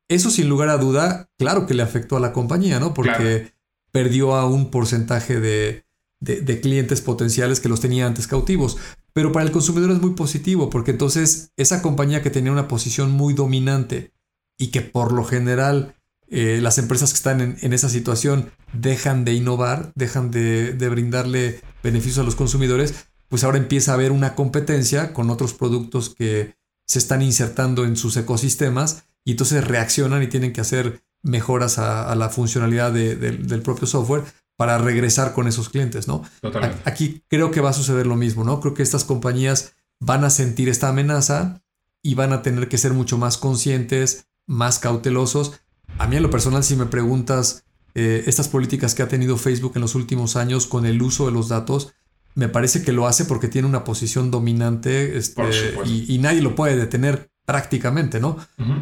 Eso sin lugar a duda, claro que le afectó a la compañía, ¿no? Porque perdió a un porcentaje de, de, clientes potenciales que los tenía antes cautivos. Pero para el consumidor es muy positivo porque entonces esa compañía que tenía una posición muy dominante y que por lo general eh, las empresas que están en, esa situación dejan de innovar, dejan de, brindarle beneficios a los consumidores, pues ahora empieza a haber una competencia con otros productos que se están insertando en sus ecosistemas y entonces reaccionan y tienen que hacer mejoras a, la funcionalidad del propio software para regresar con esos clientes, ¿no? Totalmente. Aquí creo que va a suceder lo mismo, ¿no? Creo que estas compañías van a sentir esta amenaza y van a tener que ser mucho más conscientes, más cautelosos. A mí en lo personal, si me preguntas eh, estas políticas que ha tenido Facebook en los últimos años con el uso de los datos, me parece que lo hace porque tiene una posición dominante este, y, nadie lo puede detener prácticamente, ¿no?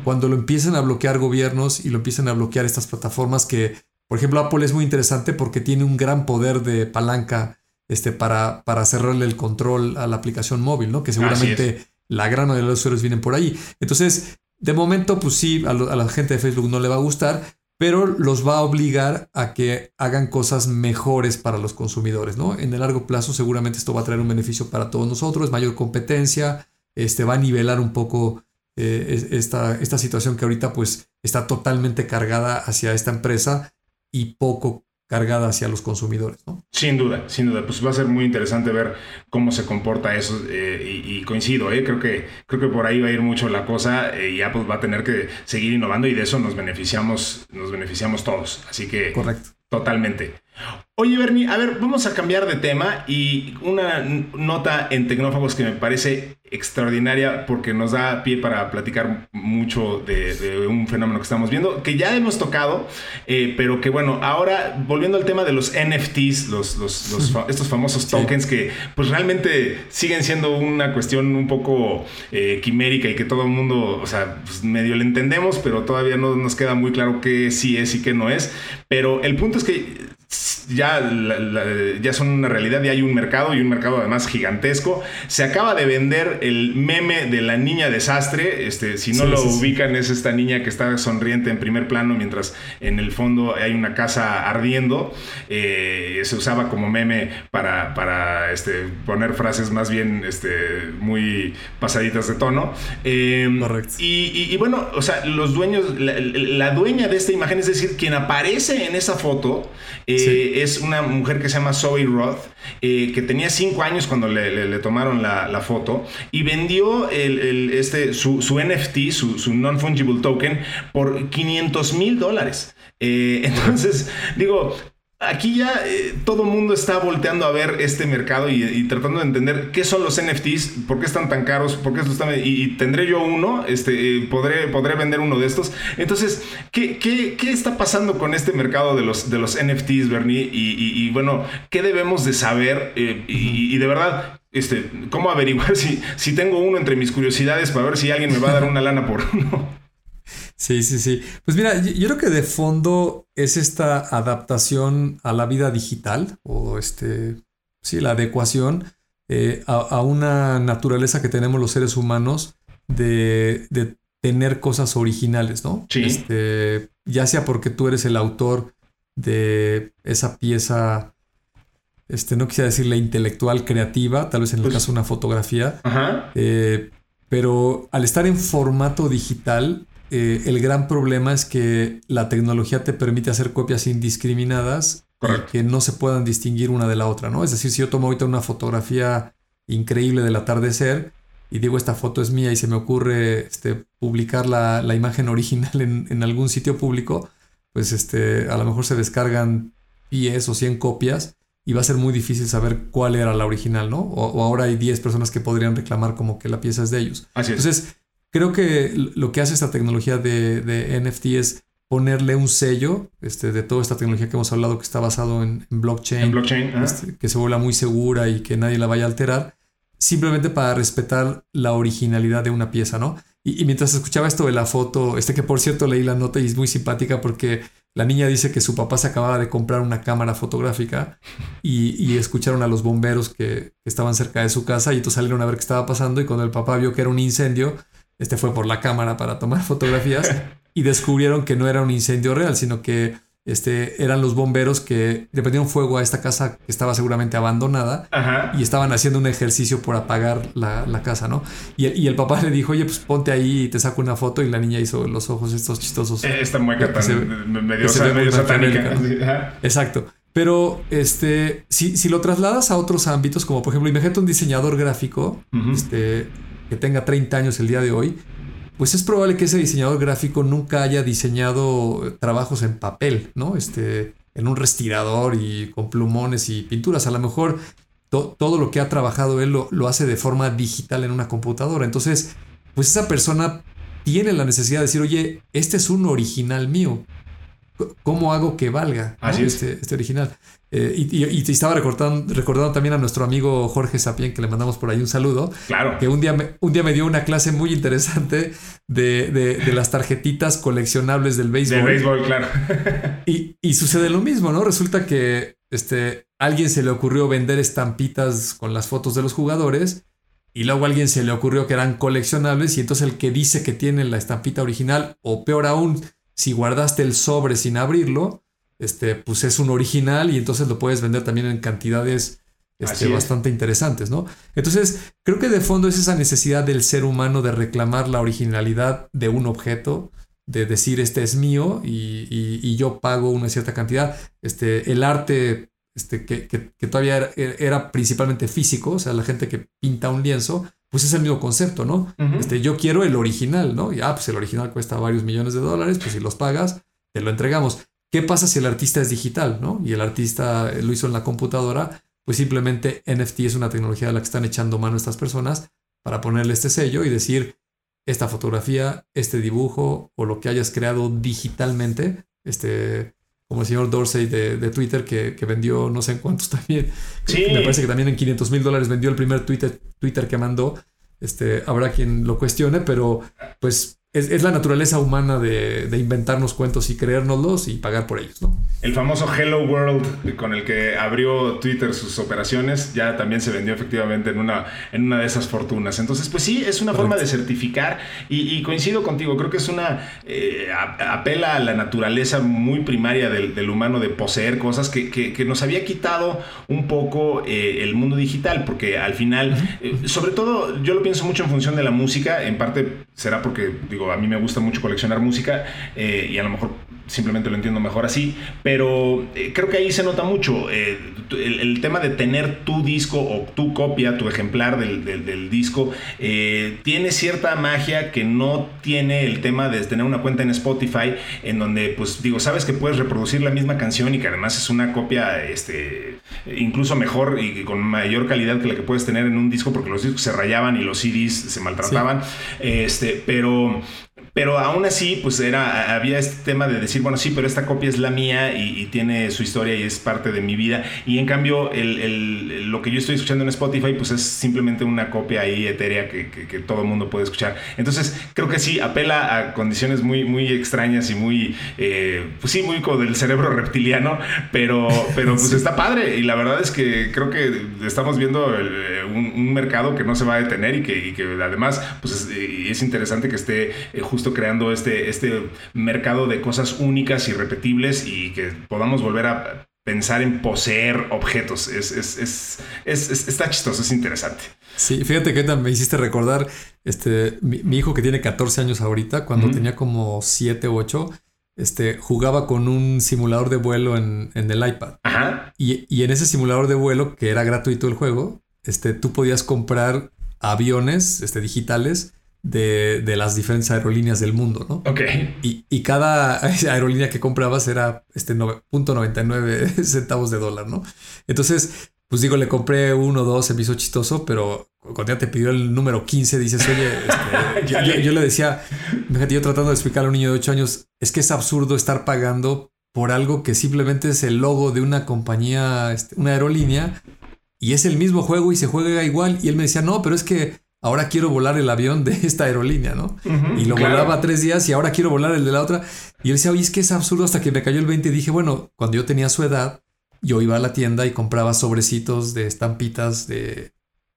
Cuando lo empiezan a bloquear gobiernos y lo empiezan a bloquear estas plataformas que por ejemplo, Apple es muy interesante porque tiene un gran poder de palanca este, para, para cerrarle el control a la aplicación móvil, ¿no? Que seguramente la gran mayoría de los usuarios vienen por ahí. Entonces, de momento, pues sí, a, la gente de Facebook no le va a gustar, pero los va a obligar a que hagan cosas mejores para los consumidores, ¿no? En el largo plazo seguramente esto va a traer un beneficio para todos nosotros, mayor competencia, este, va a nivelar un poco eh, esta, esta situación que ahorita pues está totalmente cargada hacia esta empresa y poco cargada hacia los consumidores. ¿no? Sin duda, sin duda. Pues va a ser muy interesante ver cómo se comporta eso eh, y, coincido, ¿eh? creo, que, creo que por ahí va a ir mucho la cosa eh, y Apple va a tener que seguir innovando y de eso nos beneficiamos, nos beneficiamos todos. Así que... Correcto. Totalmente. Oye, Bernie, a ver, vamos a cambiar de tema y una nota en Tecnófagos que me parece extraordinaria porque nos da pie para platicar mucho de, un fenómeno que estamos viendo, que ya hemos tocado, eh, pero que bueno, ahora volviendo al tema de los NFTs, los, estos famosos tokens que pues realmente siguen siendo una cuestión un poco eh, quimérica y que todo el mundo, o sea, pues medio le entendemos, pero todavía no nos queda muy claro qué sí es y qué no es. Pero el punto es que ya, ya son una realidad y hay un mercado y un mercado además gigantesco. Se acaba de vender el meme de la niña desastre. Este, si no lo ubican, es esta niña que está sonriente en primer plano mientras en el fondo hay una casa ardiendo. Eh, se usaba como meme para, para este, poner frases más bien este, muy pasaditas de tono. Em, Correcto. Y, bueno, o sea, los dueños, la, dueña de esta imagen, es decir, quien aparece en esa foto. Eh, es una mujer que se llama Zoe Roth, eh, que tenía 5 años cuando le, tomaron la, foto y vendió este, su, NFT, su, non-fungible token, por 500 mil dólares. Eh, entonces, digo, Aquí ya eh, todo el mundo está volteando a ver este mercado y, tratando de entender qué son los NFTs, por qué están tan caros, por qué esto está, y, tendré yo uno, este, eh, podré, podré vender uno de estos. Entonces, ¿qué, qué, qué está pasando con este mercado de los, de los NFTs, Bernie? Y, bueno, ¿qué debemos de saber? Eh, y, de verdad, este, ¿cómo averiguar si, si tengo uno entre mis curiosidades para ver si alguien me va a dar una lana por uno? Sí, sí, sí. Pues mira, yo, creo que de fondo es esta adaptación a la vida digital o este, sí, la adecuación eh, a, una naturaleza que tenemos los seres humanos de, tener cosas originales, ¿no? Sí. Este, ya sea porque tú eres el autor de esa pieza, este, no quisiera decir la intelectual creativa, tal vez en el pues caso una fotografía, Ajá. Eh, pero al estar en formato digital, eh, el gran problema es que la tecnología te permite hacer copias indiscriminadas que no se puedan distinguir una de la otra, ¿no? Es decir, si yo tomo ahorita una fotografía increíble del atardecer y digo esta foto es mía y se me ocurre este, publicar la, imagen original en, algún sitio público, pues este, a lo mejor se descargan 10 o 100 copias y va a ser muy difícil saber cuál era la original, ¿no? O, ahora hay 10 personas que podrían reclamar como que la pieza es de ellos. Así es. Entonces, creo que lo que hace esta tecnología de, NFT es ponerle un sello este, de toda esta tecnología que hemos hablado que está basado en, blockchain, blockchain este, que se vuelva muy segura y que nadie la vaya a alterar simplemente para respetar la originalidad de una pieza, ¿no? Y, mientras escuchaba esto de la foto, este que por cierto leí la nota y es muy simpática porque la niña dice que su papá se acababa de comprar una cámara fotográfica y, escucharon a los bomberos que, estaban cerca de su casa y entonces salieron a ver qué estaba pasando y cuando el papá vio que era un incendio, este fue por la cámara para tomar fotografías y descubrieron que no era un incendio real, sino que este, eran los bomberos que le prendieron fuego a esta casa que estaba seguramente abandonada y estaban haciendo un ejercicio por apagar la, casa, ¿no? Y, el papá le dijo, oye, pues ponte ahí y te saco una foto y la niña hizo los ojos estos chistosos. Esta mueca tan medio, satánica. Exacto. Pero este, si, si, lo trasladas a otros ámbitos, como por ejemplo, imagínate un diseñador gráfico este, que tenga 30 años el día de hoy, pues es probable que ese diseñador gráfico nunca haya diseñado trabajos en papel, ¿no? Este, en un respirador y con plumones y pinturas. A lo mejor todo lo que ha trabajado él lo, lo, hace de forma digital en una computadora. Entonces, pues esa persona tiene la necesidad de decir, oye, este es un original mío. ¿Cómo hago que valga este, este, original? Eh, y, estaba recordando, recordando también a nuestro amigo Jorge Sapien, que le mandamos por ahí un saludo. Claro. Que un día me, un día me dio una clase muy interesante de, de, las tarjetitas coleccionables del béisbol. Del béisbol, claro. y, y, sucede lo mismo, ¿no? Resulta que este, alguien se le ocurrió vender estampitas con las fotos de los jugadores. Y luego a alguien se le ocurrió que eran coleccionables. Y entonces el que dice que tiene la estampita original, o peor aún, si guardaste el sobre sin abrirlo, este, pues es un original y entonces lo puedes vender también en cantidades este, bastante interesantes, ¿no? Entonces, creo que de fondo es esa necesidad del ser humano de reclamar la originalidad de un objeto, de decir este es mío y, yo pago una cierta cantidad. Este, el arte este, que, todavía era, principalmente físico, o sea, la gente que pinta un lienzo, pues es el mismo concepto, ¿no? este, yo quiero el original, ¿no? Y ah, pues el original cuesta varios millones de dólares, pues si los pagas, te lo entregamos. ¿Qué pasa si el artista es digital, ¿no? Y el artista lo hizo en la computadora, pues simplemente NFT es una tecnología a la que están echando mano estas personas para ponerle este sello y decir, esta fotografía, este dibujo o lo que hayas creado digitalmente, este, como el señor Dorsey de, Twitter que, vendió no sé en cuántos también. Sí. Me parece que también en 500 mil dólares vendió el primer Twitter, Twitter que mandó. Este, habrá quien lo cuestione, pero pues es, la naturaleza humana de, inventarnos cuentos y creérnoslos y pagar por ellos, ¿no? El famoso Hello World con el que abrió Twitter sus operaciones ya también se vendió efectivamente en una, en una de esas fortunas. Entonces, pues sí, es una forma de certificar y, coincido contigo, creo que es una... Eh, apela a la naturaleza muy primaria del, humano de poseer cosas que, nos había quitado un poco eh, el mundo digital, porque al final, eh, sobre todo yo lo pienso mucho en función de la música, en parte será porque, digo, a mí me gusta mucho coleccionar música eh, y a lo mejor simplemente lo entiendo mejor así, pero eh, creo que ahí se nota mucho eh, el, tema de tener tu disco o tu copia, tu ejemplar del, disco, tiene cierta magia que no tiene el tema de tener una cuenta en Spotify en donde, pues digo, sabes que puedes reproducir la misma canción y que además es una copia este, incluso mejor y con mayor calidad que la que puedes tener en un disco porque los discos se rayaban y los CDs se maltrataban, este, pero pero aún así, pues era, había este tema de decir, bueno, sí, pero esta copia es la mía y, tiene su historia y es parte de mi vida. Y en cambio, el, lo que yo estoy escuchando en Spotify, pues es simplemente una copia ahí etérea que, que, todo el mundo puede escuchar. Entonces, creo que sí, apela a condiciones muy, muy extrañas y muy, eh, pues sí, muy como del cerebro reptiliano, pero, pero pues está padre. Y la verdad es que creo que estamos viendo eh, un, mercado que no se va a detener y que, que además, pues es, es interesante que esté justo creando este, este mercado de cosas únicas y repetibles y que podamos volver a pensar en poseer objetos. Es, es, es, está chistoso, es interesante. Sí, fíjate que me hiciste recordar, este, mi, hijo que tiene 14 años ahorita, cuando tenía como 7 u 8, este, jugaba con un simulador de vuelo en, el iPad. Ajá. Y, y, en ese simulador de vuelo, que era gratuito el juego, este, tú podías comprar aviones este, digitales de, de, las diferentes aerolíneas del mundo, ¿no? Ok. Y, y cada aerolínea que comprabas era este 0.99 centavos de dólar, ¿no? Entonces, pues digo, le compré uno o dos, se me hizo chistoso, pero cuando ya te pidió el número 15, dices, oye, este, yo, le decía, fíjate, yo tratando de explicarle a un niño de 8 años, es que es absurdo estar pagando por algo que simplemente es el logo de una compañía, este, una aerolínea, y es el mismo juego y se juega igual. Y él me decía, no, pero es que ahora quiero volar el avión de esta aerolínea, ¿no? y lo volaba tres días y ahora quiero volar el de la otra. Y él decía, oye, es que es absurdo hasta que me cayó el 20 y dije, bueno, cuando yo tenía su edad, yo iba a la tienda y compraba sobrecitos de estampitas de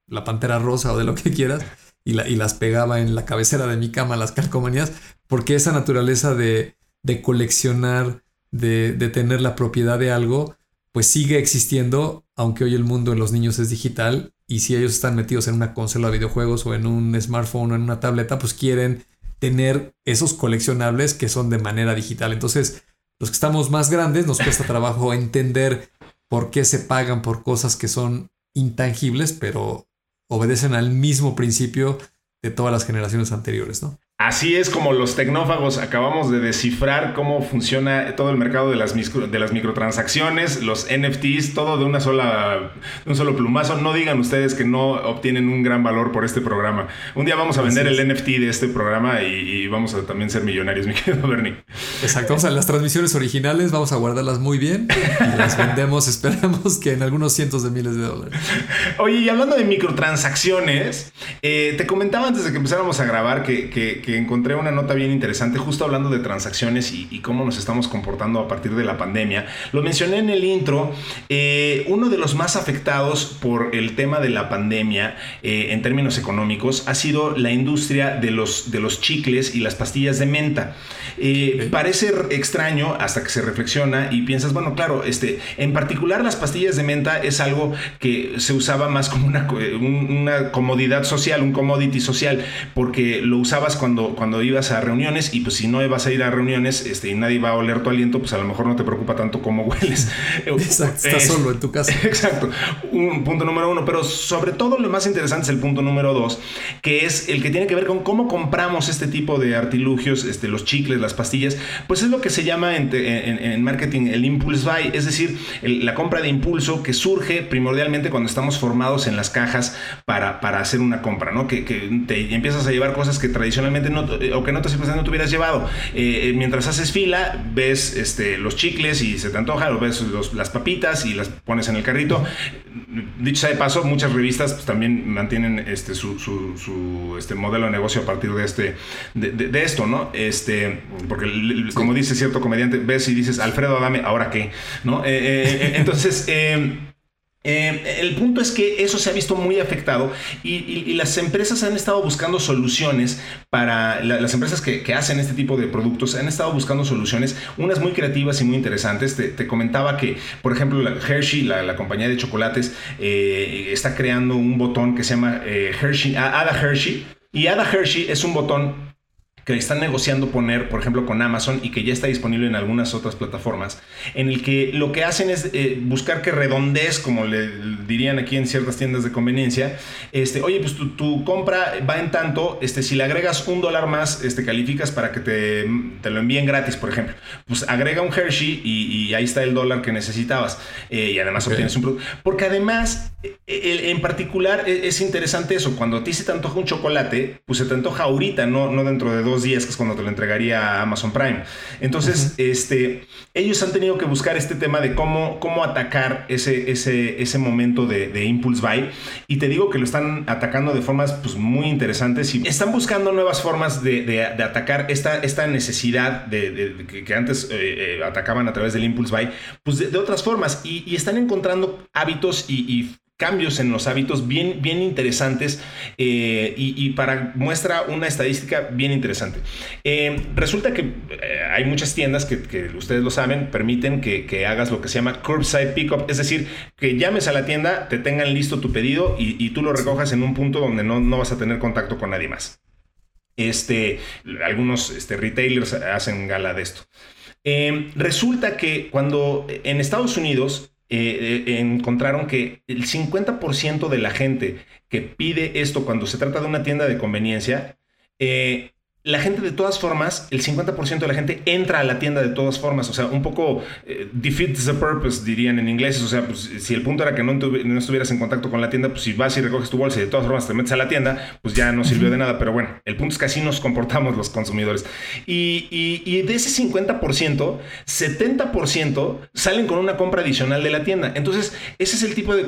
la pantera rosa o de lo que quieras y, la, y las pegaba en la cabecera de mi cama, las calcomanías, porque esa naturaleza de, de coleccionar, de, de tener la propiedad de algo, pues sigue existiendo, aunque hoy el mundo de los niños es digital y si ellos están metidos en una consola de videojuegos o en un smartphone o en una tableta, pues quieren tener esos coleccionables que son de manera digital. Entonces, los que estamos más grandes nos cuesta trabajo entender por qué se pagan por cosas que son intangibles, pero obedecen al mismo principio de todas las generaciones anteriores, ¿no? Así es como los tecnófagos acabamos de descifrar cómo funciona todo el mercado de las, de las microtransacciones, los NFTs, todo de una sola, un solo plumazo. No digan ustedes que no obtienen un gran valor por este programa. Un día vamos a vender el NFT de este programa y, vamos a también ser millonarios, mi querido Bernie. Exacto, o las transmisiones originales vamos a guardarlas muy bien y las vendemos, esperamos que en algunos cientos de miles de dólares. Oye, y hablando de microtransacciones, eh, te comentaba antes de que empezáramos a grabar que que encontré una nota bien interesante justo hablando de transacciones y, cómo nos estamos comportando a partir de la pandemia. Lo mencioné en el intro, eh, uno de los más afectados por el tema de la pandemia eh, en términos económicos ha sido la industria de los, de los chicles y las pastillas de menta. Eh, parece extraño hasta que se reflexiona y piensas, bueno, claro, este, en particular las pastillas de menta es algo que se usaba más como una, una comodidad social, un commodity social, porque lo usabas cuando cuando, ibas a reuniones y pues si no ibas a ir a reuniones este, y nadie va a oler tu aliento, pues a lo mejor no te preocupa tanto cómo hueles. Exacto, estás solo en tu casa. Exacto, un punto número uno, pero sobre todo lo más interesante es el punto número dos, que es el que tiene que ver con cómo compramos este tipo de artilugios, este, los chicles, las pastillas, pues es lo que se llama en, en, marketing el impulse buy, es decir, la compra de impulso que surge primordialmente cuando estamos formados en las cajas para, para hacer una compra, ¿no? Que, que te empiezas a llevar cosas que tradicionalmente o que no te, no te hubieras llevado. Eh, mientras haces fila, ves este, los chicles y se te antoja, o ves las papitas y las pones en el carrito. Dicho sea de paso, muchas revistas pues, también mantienen este, su, su, este modelo de negocio a partir de, este, de, esto, ¿no? Este, porque, como dice cierto comediante, ves y dices, Alfredo dame ¿ahora qué? ¿No? Eh, eh, entonces, eh, el punto es que eso se ha visto muy afectado y, las empresas han estado buscando soluciones para las empresas que, hacen este tipo de productos han estado buscando soluciones, unas muy creativas y muy interesantes. Te, comentaba que, por ejemplo, la Hershey, la, compañía de chocolates, eh, está creando un botón que se llama eh, Hershey, Ada Hershey. Y Ada Hershey es un botón que están negociando poner, por ejemplo, con Amazon y que ya está disponible en algunas otras plataformas, en el que lo que hacen es eh, buscar que redondees, como le dirían aquí en ciertas tiendas de conveniencia, este, oye, pues tu, compra va en tanto, este, si le agregas un dólar más, este, calificas para que te, te lo envíen gratis, por ejemplo. Pues agrega un Hershey y, ahí está el dólar que necesitabas eh, y además obtienes un producto. Porque además, e, en particular, e, es interesante eso, cuando a ti se te antoja un chocolate, pues se te antoja ahorita, no, no dentro de dos días, que es cuando te lo entregaría Amazon Prime. Entonces, este, ellos han tenido que buscar este tema de cómo, cómo atacar ese, ese, ese momento de, de, impulse buy. Y te digo que lo están atacando de formas pues, muy interesantes y están buscando nuevas formas de, de, atacar esta, esta necesidad de, que, antes eh, eh, atacaban a través del impulse buy, pues de, otras formas. Y, están encontrando hábitos y, y cambios en los hábitos bien, bien interesantes eh, y, para muestra una estadística bien interesante. Eh, resulta que eh, hay muchas tiendas que, ustedes lo saben, permiten que, hagas lo que se llama curbside pickup, es decir, que llames a la tienda, te tengan listo tu pedido y, tú lo recojas en un punto donde no, no, vas a tener contacto con nadie más. Este, algunos este, retailers hacen gala de esto. resulta que cuando en Estados Unidos eh, eh, encontraron que el 50% de la gente que pide esto cuando se trata de una tienda de conveniencia, eh, la gente de todas formas, el 50% de la gente entra a la tienda de todas formas. O sea, un poco eh, defeats the purpose, dirían en inglés. O sea, pues, si el punto era que no, no, estuvieras en contacto con la tienda, pues si vas y recoges tu bolsa y de todas formas te metes a la tienda, pues ya no sirvió de nada. Pero bueno, el punto es que así nos comportamos los consumidores. Y, y, de ese 50%, 70% salen con una compra adicional de la tienda. Entonces, ese es el tipo de,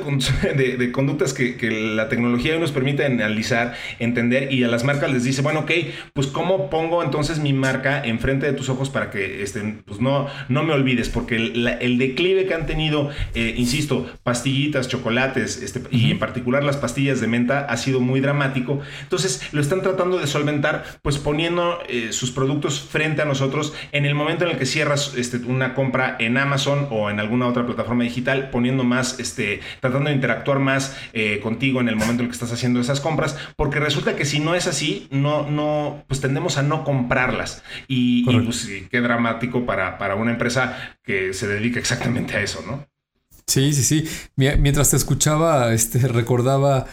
de, conductas que, que, la tecnología hoy nos permite analizar, entender y a las marcas les dice, bueno, ok, pues cómo ¿cómo pongo entonces mi marca enfrente de tus ojos para que este, pues no, no me olvides? Porque el, declive que han tenido, eh, insisto, pastillitas, chocolates, este, y en particular las pastillas de menta, ha sido muy dramático. Entonces lo están tratando de solventar, pues poniendo eh, sus productos frente a nosotros en el momento en el que cierras este, una compra en Amazon o en alguna otra plataforma digital, poniendo más, este, tratando de interactuar más eh, contigo en el momento en el que estás haciendo esas compras, porque resulta que si no es así, no, no, pues tendremos a no comprarlas. Y, pues, qué dramático para, para una empresa que se dedica exactamente a eso, ¿no? Sí, sí, sí. Mientras te escuchaba, este, recordaba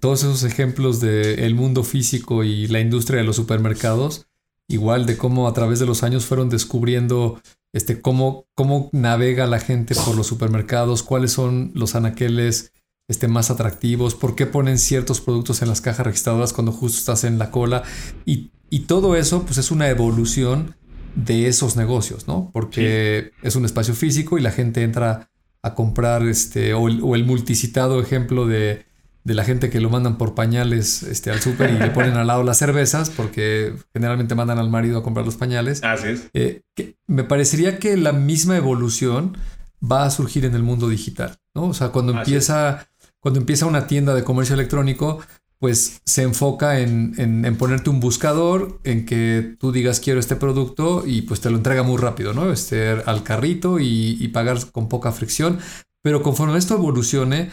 todos esos ejemplos del mundo físico y la industria de los supermercados, igual de cómo a través de los años fueron descubriendo este, cómo, cómo navega la gente por los supermercados, cuáles son los anaqueles este, más atractivos, por qué ponen ciertos productos en las cajas registradoras cuando justo estás en la cola y y todo eso, pues es una evolución de esos negocios, ¿no? Porque es un espacio físico y la gente entra a comprar, este, o el, multicitado ejemplo de, la gente que lo mandan por pañales este, al súper y le ponen al lado las cervezas, porque generalmente mandan al marido a comprar los pañales. Así es. Eh, me parecería que la misma evolución va a surgir en el mundo digital, ¿no? O sea, cuando empieza, cuando empieza una tienda de comercio electrónico, pues se enfoca en, ponerte un buscador, en que tú digas quiero este producto y pues te lo entrega muy rápido, ¿no? Este, al carrito y, pagar con poca fricción. Pero conforme esto evolucione,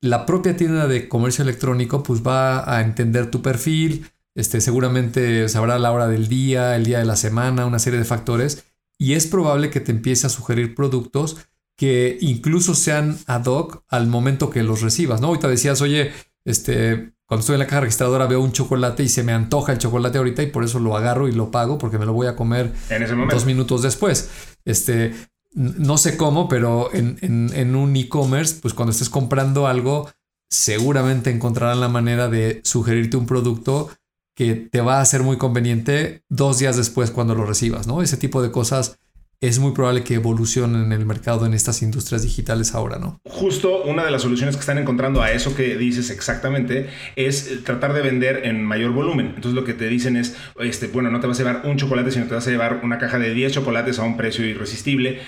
la propia tienda de comercio electrónico pues va a entender tu perfil, este, seguramente sabrá la hora del día, el día de la semana, una serie de factores y es probable que te empiece a sugerir productos que incluso sean ad hoc al momento que los recibas, ¿no? Ahorita decías, oye, este, cuando estoy en la caja registradora veo un chocolate y se me antoja el chocolate ahorita y por eso lo agarro y lo pago porque me lo voy a comer dos minutos después. Este, no sé cómo, pero en, en un e-commerce, pues cuando estés comprando algo, seguramente encontrarán la manera de sugerirte un producto que te va a ser muy conveniente dos días después cuando lo recibas, ¿no? Ese tipo de cosas es muy probable que evolucionen en el mercado en estas industrias digitales ahora, ¿no? Justo una de las soluciones que están encontrando a eso que dices exactamente es tratar de vender en mayor volumen. Entonces lo que te dicen es, este, bueno, no te vas a llevar un chocolate, sino te vas a llevar una caja de 10 chocolates a un precio irresistible,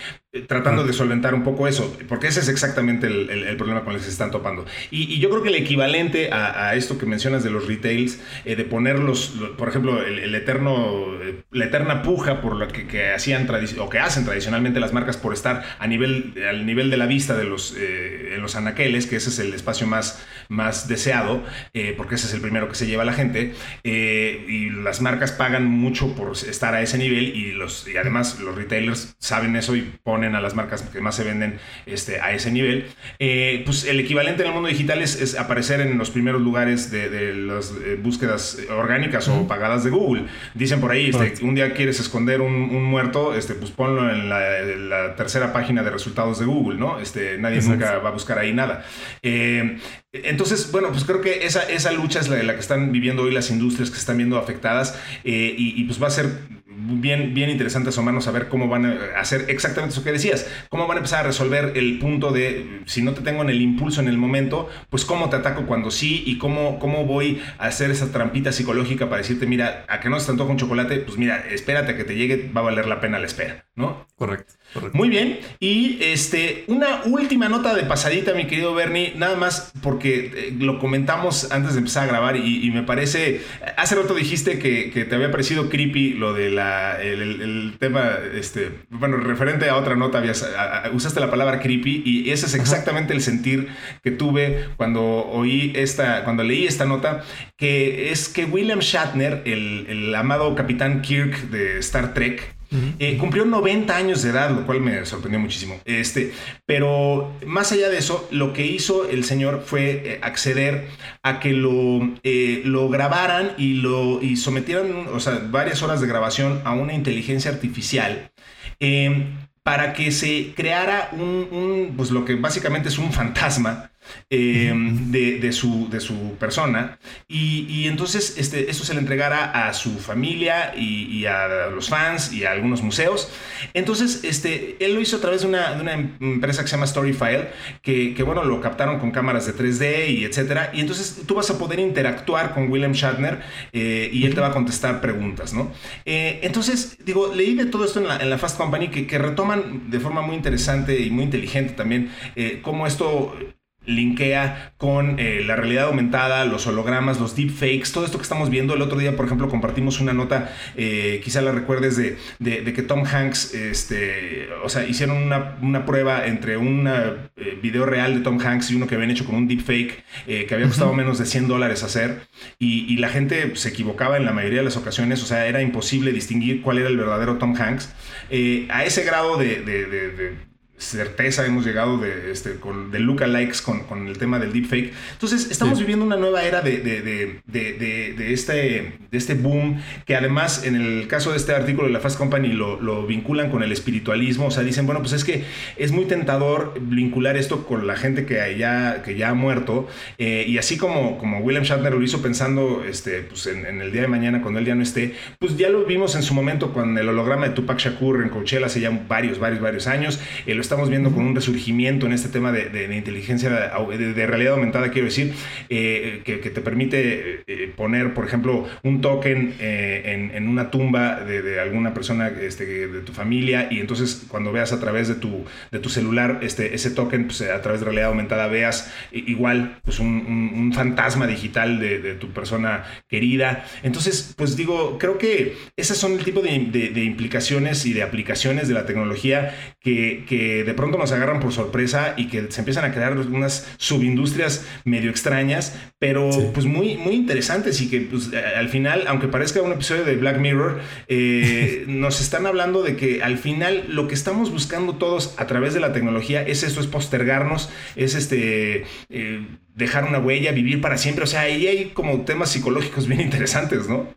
tratando de solventar un poco eso, porque ese es exactamente el, problema con el que se están topando. Y, yo creo que el equivalente a, esto que mencionas de los retails, eh, de ponerlos, por ejemplo, el, eterno, la eterna puja por lo que, que hacían o que hacen tradicionalmente las marcas por estar a nivel, al nivel de la vista de los, eh, en los anaqueles, que ese es el espacio más, más deseado, eh, porque ese es el primero que se lleva la gente, eh, y las marcas pagan mucho por estar a ese nivel y, los, y además los retailers saben eso y ponen a las marcas que más se venden este, a ese nivel. pues el equivalente en el mundo digital es, aparecer en los primeros lugares de, las búsquedas orgánicas o pagadas de Google. Dicen por ahí, este, un día quieres esconder un, un muerto, este, pues ponlo en la, tercera página de resultados de Google, ¿no? Este, nadie nunca va a buscar ahí nada. Eh, entonces, bueno, pues creo que esa, esa lucha es la la que están viviendo hoy las industrias que se están viendo afectadas eh, y, y, pues va a ser bien, bien interesante asomarnos a ver cómo van a hacer exactamente eso que decías, cómo van a empezar a resolver el punto de si no te tengo en el impulso en el momento, pues cómo te ataco cuando sí y cómo, cómo voy a hacer esa trampita psicológica para decirte, mira, a que no se te antoja un chocolate, pues mira, espérate a que te llegue, va a valer la pena la espera, ¿no? Correcto. Muy bien. Y este, una última nota de pasadita, mi querido Bernie, nada más porque eh, lo comentamos antes de empezar a grabar y, me parece, hace rato dijiste que, te había parecido creepy lo de la, el, tema, este, bueno, referente a otra nota, habías, usaste la palabra creepy y ese es exactamente el sentir que tuve cuando oí esta, cuando leí esta nota, que es que William Shatner, el, el amado capitán Kirk de Star Trek, Eh, cumplió 90 años de edad, lo cual me sorprendió muchísimo. Este, pero más allá de eso, lo que hizo el señor fue eh, acceder a que lo, eh, lo grabaran y lo y sometieran, o sea, varias horas de grabación a una inteligencia artificial. para que se creara un, pues lo que básicamente es un fantasma eh, de, su, de su persona. Y, entonces este, esto se le entregara a su familia y, a los fans y a algunos museos. Entonces, este, él lo hizo a través de una, de una empresa que se llama Storyfile, que, que, bueno, lo captaron con cámaras de 3D y etcétera. Y entonces tú vas a poder interactuar con William Shatner eh, y él te va a contestar preguntas, ¿no? Eh, entonces, digo, leí de todo esto en la, en la Fast Company que, que, retoman de forma muy interesante y muy inteligente también cómo esto linkea con eh, la realidad aumentada, los hologramas, los deepfakes, todo esto que estamos viendo. El otro día, por ejemplo, compartimos una nota, eh, quizá la recuerdes, de, de, que Tom Hanks, este, o sea, hicieron una, una prueba entre un eh, video real de Tom Hanks y uno que habían hecho con un deepfake que había costado menos de 100 dólares hacer y, y, la gente se equivocaba en la mayoría de las ocasiones, o sea, era imposible distinguir cuál era el verdadero Tom Hanks. a ese grado de certeza hemos llegado de, este, con, de lookalikes con, con el tema del deepfake. Entonces, estamos viviendo una nueva era de, de, de, de, este, de este boom que además en el caso de este artículo de la Fast Company lo, lo, vinculan con el espiritualismo. O sea, dicen, bueno, pues es que es muy tentador vincular esto con la gente que ya, que ya ha muerto. Eh, y así como, como William Shatner lo hizo pensando este, pues en, en, el día de mañana, cuando él ya no esté, pues ya lo vimos en su momento con el holograma de Tupac Shakur en Coachella hace ya varios, varios, varios años. Eh, estamos viendo con un resurgimiento en este tema de, inteligencia, de, realidad aumentada, quiero decir, eh, que, te permite eh, poner, por ejemplo, un token eh, en, una tumba de, alguna persona este, de tu familia y entonces cuando veas a través de tu, de tu celular este, ese token, pues, a través de realidad aumentada veas igual pues, un, fantasma digital de, tu persona querida. Entonces, pues digo, creo que esas son el tipo de, implicaciones y de aplicaciones de la tecnología que, que de pronto nos agarran por sorpresa y que se empiezan a crear unas subindustrias medio extrañas, pero pues muy, muy interesantes y que pues, al final, aunque parezca un episodio de Black Mirror, eh, nos están hablando de que al final lo que estamos buscando todos a través de la tecnología es eso, es postergarnos, es este... Eh, dejar una huella, vivir para siempre. O sea, ahí hay como temas psicológicos bien interesantes, ¿no?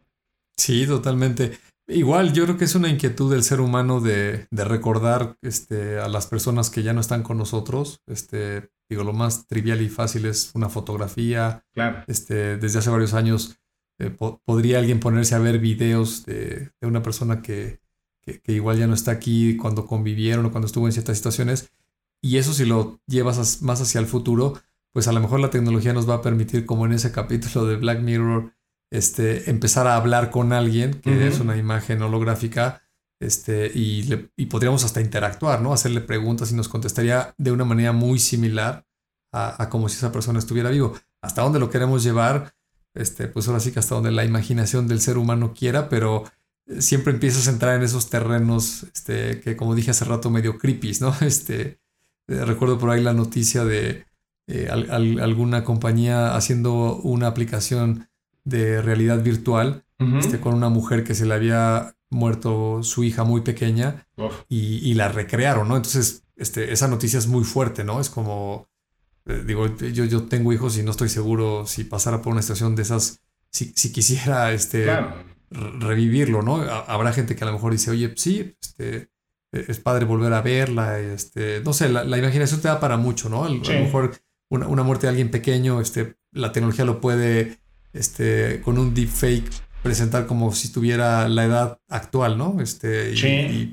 Sí, totalmente. Igual, yo creo que es una inquietud del ser humano de, recordar este, a las personas que ya no están con nosotros. Este, digo, lo más trivial y fácil es una fotografía. Claro. Este, desde hace varios años eh, podría alguien ponerse a ver videos de, una persona que, igual ya no está aquí cuando convivieron o cuando estuvo en ciertas situaciones. Y eso si lo llevas más hacia el futuro, pues a lo mejor la tecnología nos va a permitir, como en ese capítulo de Black Mirror, este, empezar a hablar con alguien, que es una imagen holográfica, este, y, podríamos hasta interactuar, ¿no? Hacerle preguntas y nos contestaría de una manera muy similar a, como si esa persona estuviera vivo. ¿Hasta dónde lo queremos llevar? Este, pues ahora sí que hasta donde la imaginación del ser humano quiera, pero eh, siempre empiezas a entrar en esos terrenos este, que, como dije hace rato, medio creepy, ¿no? Este, eh, recuerdo por ahí la noticia de eh, alguna compañía haciendo una aplicación de realidad virtual este, con una mujer que se le había muerto su hija muy pequeña y, la recrearon, ¿no? Entonces, este, esa noticia es muy fuerte, ¿no? Es como, eh, digo, yo, yo tengo hijos y no estoy seguro si pasara por una situación de esas, si, quisiera este, revivirlo, ¿no? Habrá gente que a lo mejor dice, oye, sí, este, es padre volver a verla, este, no sé, la, imaginación te da para mucho, ¿no? A, lo mejor una, una, muerte de alguien pequeño, este, la tecnología lo puede este, con un deepfake presentar como si tuviera la edad actual, ¿no? Este,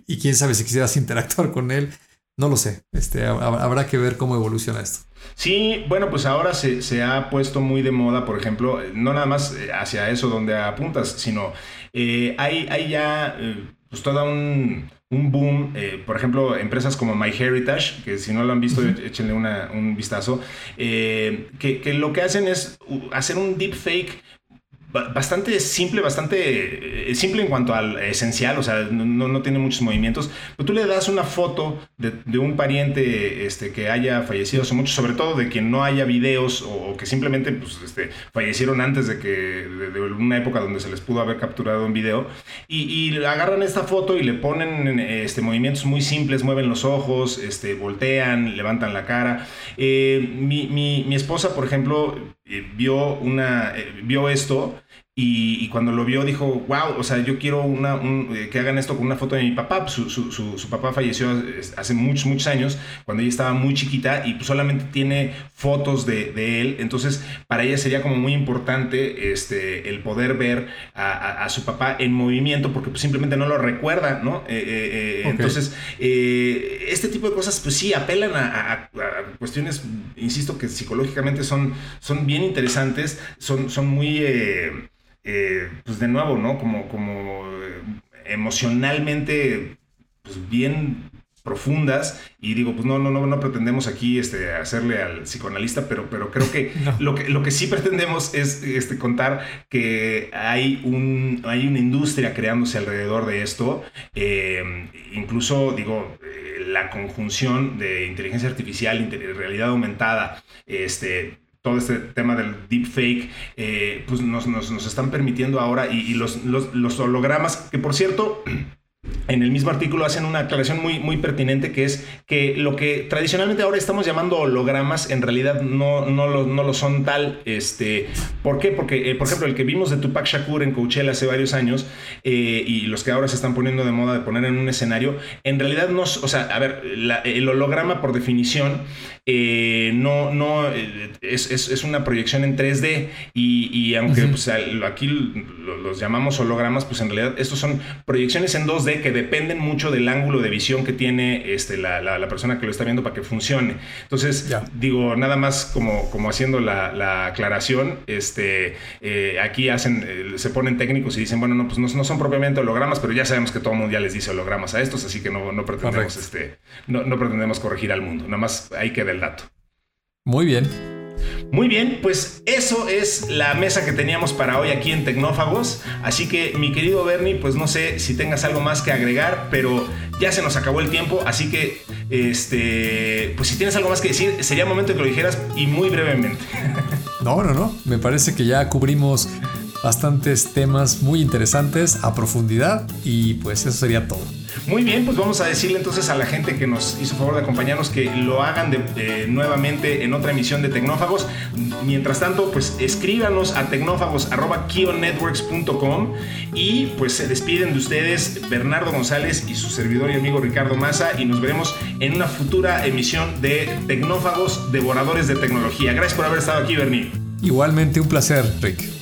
y, quién sabe si quisieras interactuar con él, no lo sé. Este, habrá que ver cómo evoluciona esto. Sí, bueno, pues ahora se, ha puesto muy de moda, por ejemplo, no nada más hacia eso donde apuntas, sino eh, hay, hay, ya eh, pues toda un un boom, eh, por ejemplo, empresas como MyHeritage, que si no lo han visto, échenle un vistazo, eh, que, lo que hacen es hacer un deepfake bastante simple, bastante eh, simple en cuanto al esencial, o sea, no, no tiene muchos movimientos, pero tú le das una foto de, un pariente este, que haya fallecido hace mucho, sobre todo de quien no haya videos o, que simplemente pues, este, fallecieron antes de que de, una época donde se les pudo haber capturado en video, y, agarran esta foto y le ponen este, movimientos muy simples, mueven los ojos, este, voltean, levantan la cara. Eh, mi, mi, mi esposa, por ejemplo, eh, vio, una, eh, vio esto y, cuando lo vio dijo, wow, o sea, yo quiero una, eh, que hagan esto con una foto de mi papá. Su, su, su, papá falleció hace muchos, muchos años, cuando ella estaba muy chiquita y pues solamente tiene fotos de, de, él. Entonces, para ella sería como muy importante este, el poder ver a, a, su papá en movimiento porque pues, simplemente no lo recuerda, ¿no? Entonces, este tipo de cosas, pues sí, apelan a, cuestiones, insisto, que psicológicamente son, son bien interesantes, son, son muy... Eh, pues de nuevo, ¿no? Como, como eh, emocionalmente, pues bien profundas. Y digo, pues no, no, no, no pretendemos aquí este, hacerle al psicoanalista, pero, pero creo que, lo que lo que sí pretendemos es este, contar que hay, un, hay una industria creándose alrededor de esto, eh, incluso digo, la conjunción de inteligencia artificial, realidad aumentada, este, todo este tema del deepfake, eh, pues nos, nos, están permitiendo ahora y, los, los, hologramas, que por cierto, en el mismo artículo hacen una aclaración muy, muy pertinente que es que lo que tradicionalmente ahora estamos llamando hologramas en realidad no, no, lo, no lo son tal. Este, ¿Por qué? Porque, eh, por ejemplo, el que vimos de Tupac Shakur en Coachella hace varios años eh, y los que ahora se están poniendo de moda de poner en un escenario, en realidad no, o sea, a ver, el holograma por definición eh, no, no es, es, una proyección en 3D y, aunque pues, aquí los llamamos hologramas, pues en realidad estos son proyecciones en 2D que dependen mucho del ángulo de visión que tiene este, la, la, persona que lo está viendo para que funcione. Entonces, digo, nada más como, como haciendo la, aclaración, este, eh, aquí hacen, eh, se ponen técnicos y dicen, bueno, no, pues no, son propiamente hologramas, pero ya sabemos que todo el mundo ya les dice hologramas a estos, así que no, no pretendemos, este, no, no pretendemos corregir al mundo, nada más ahí queda el dato. Muy bien. Muy bien, pues eso es la mesa que teníamos para hoy aquí en Tecnófagos. Así que mi querido Bernie, pues no sé si tengas algo más que agregar, pero ya se nos acabó el tiempo, así que este, pues si tienes algo más que decir, sería momento que lo dijeras y muy brevemente. No, no, no, me parece que ya cubrimos bastantes temas muy interesantes a profundidad y pues eso sería todo. Muy bien, pues vamos a decirle entonces a la gente que nos hizo favor de acompañarnos que lo hagan de, nuevamente en otra emisión de Tecnófagos. Mientras tanto, pues escríbanos a tecnófagos.kionetworks.com y pues se despiden de ustedes Bernardo González y su servidor y amigo Ricardo Maza y nos veremos en una futura emisión de Tecnófagos Devoradores de Tecnología. Gracias por haber estado aquí, Bernie. Igualmente un placer, Rick.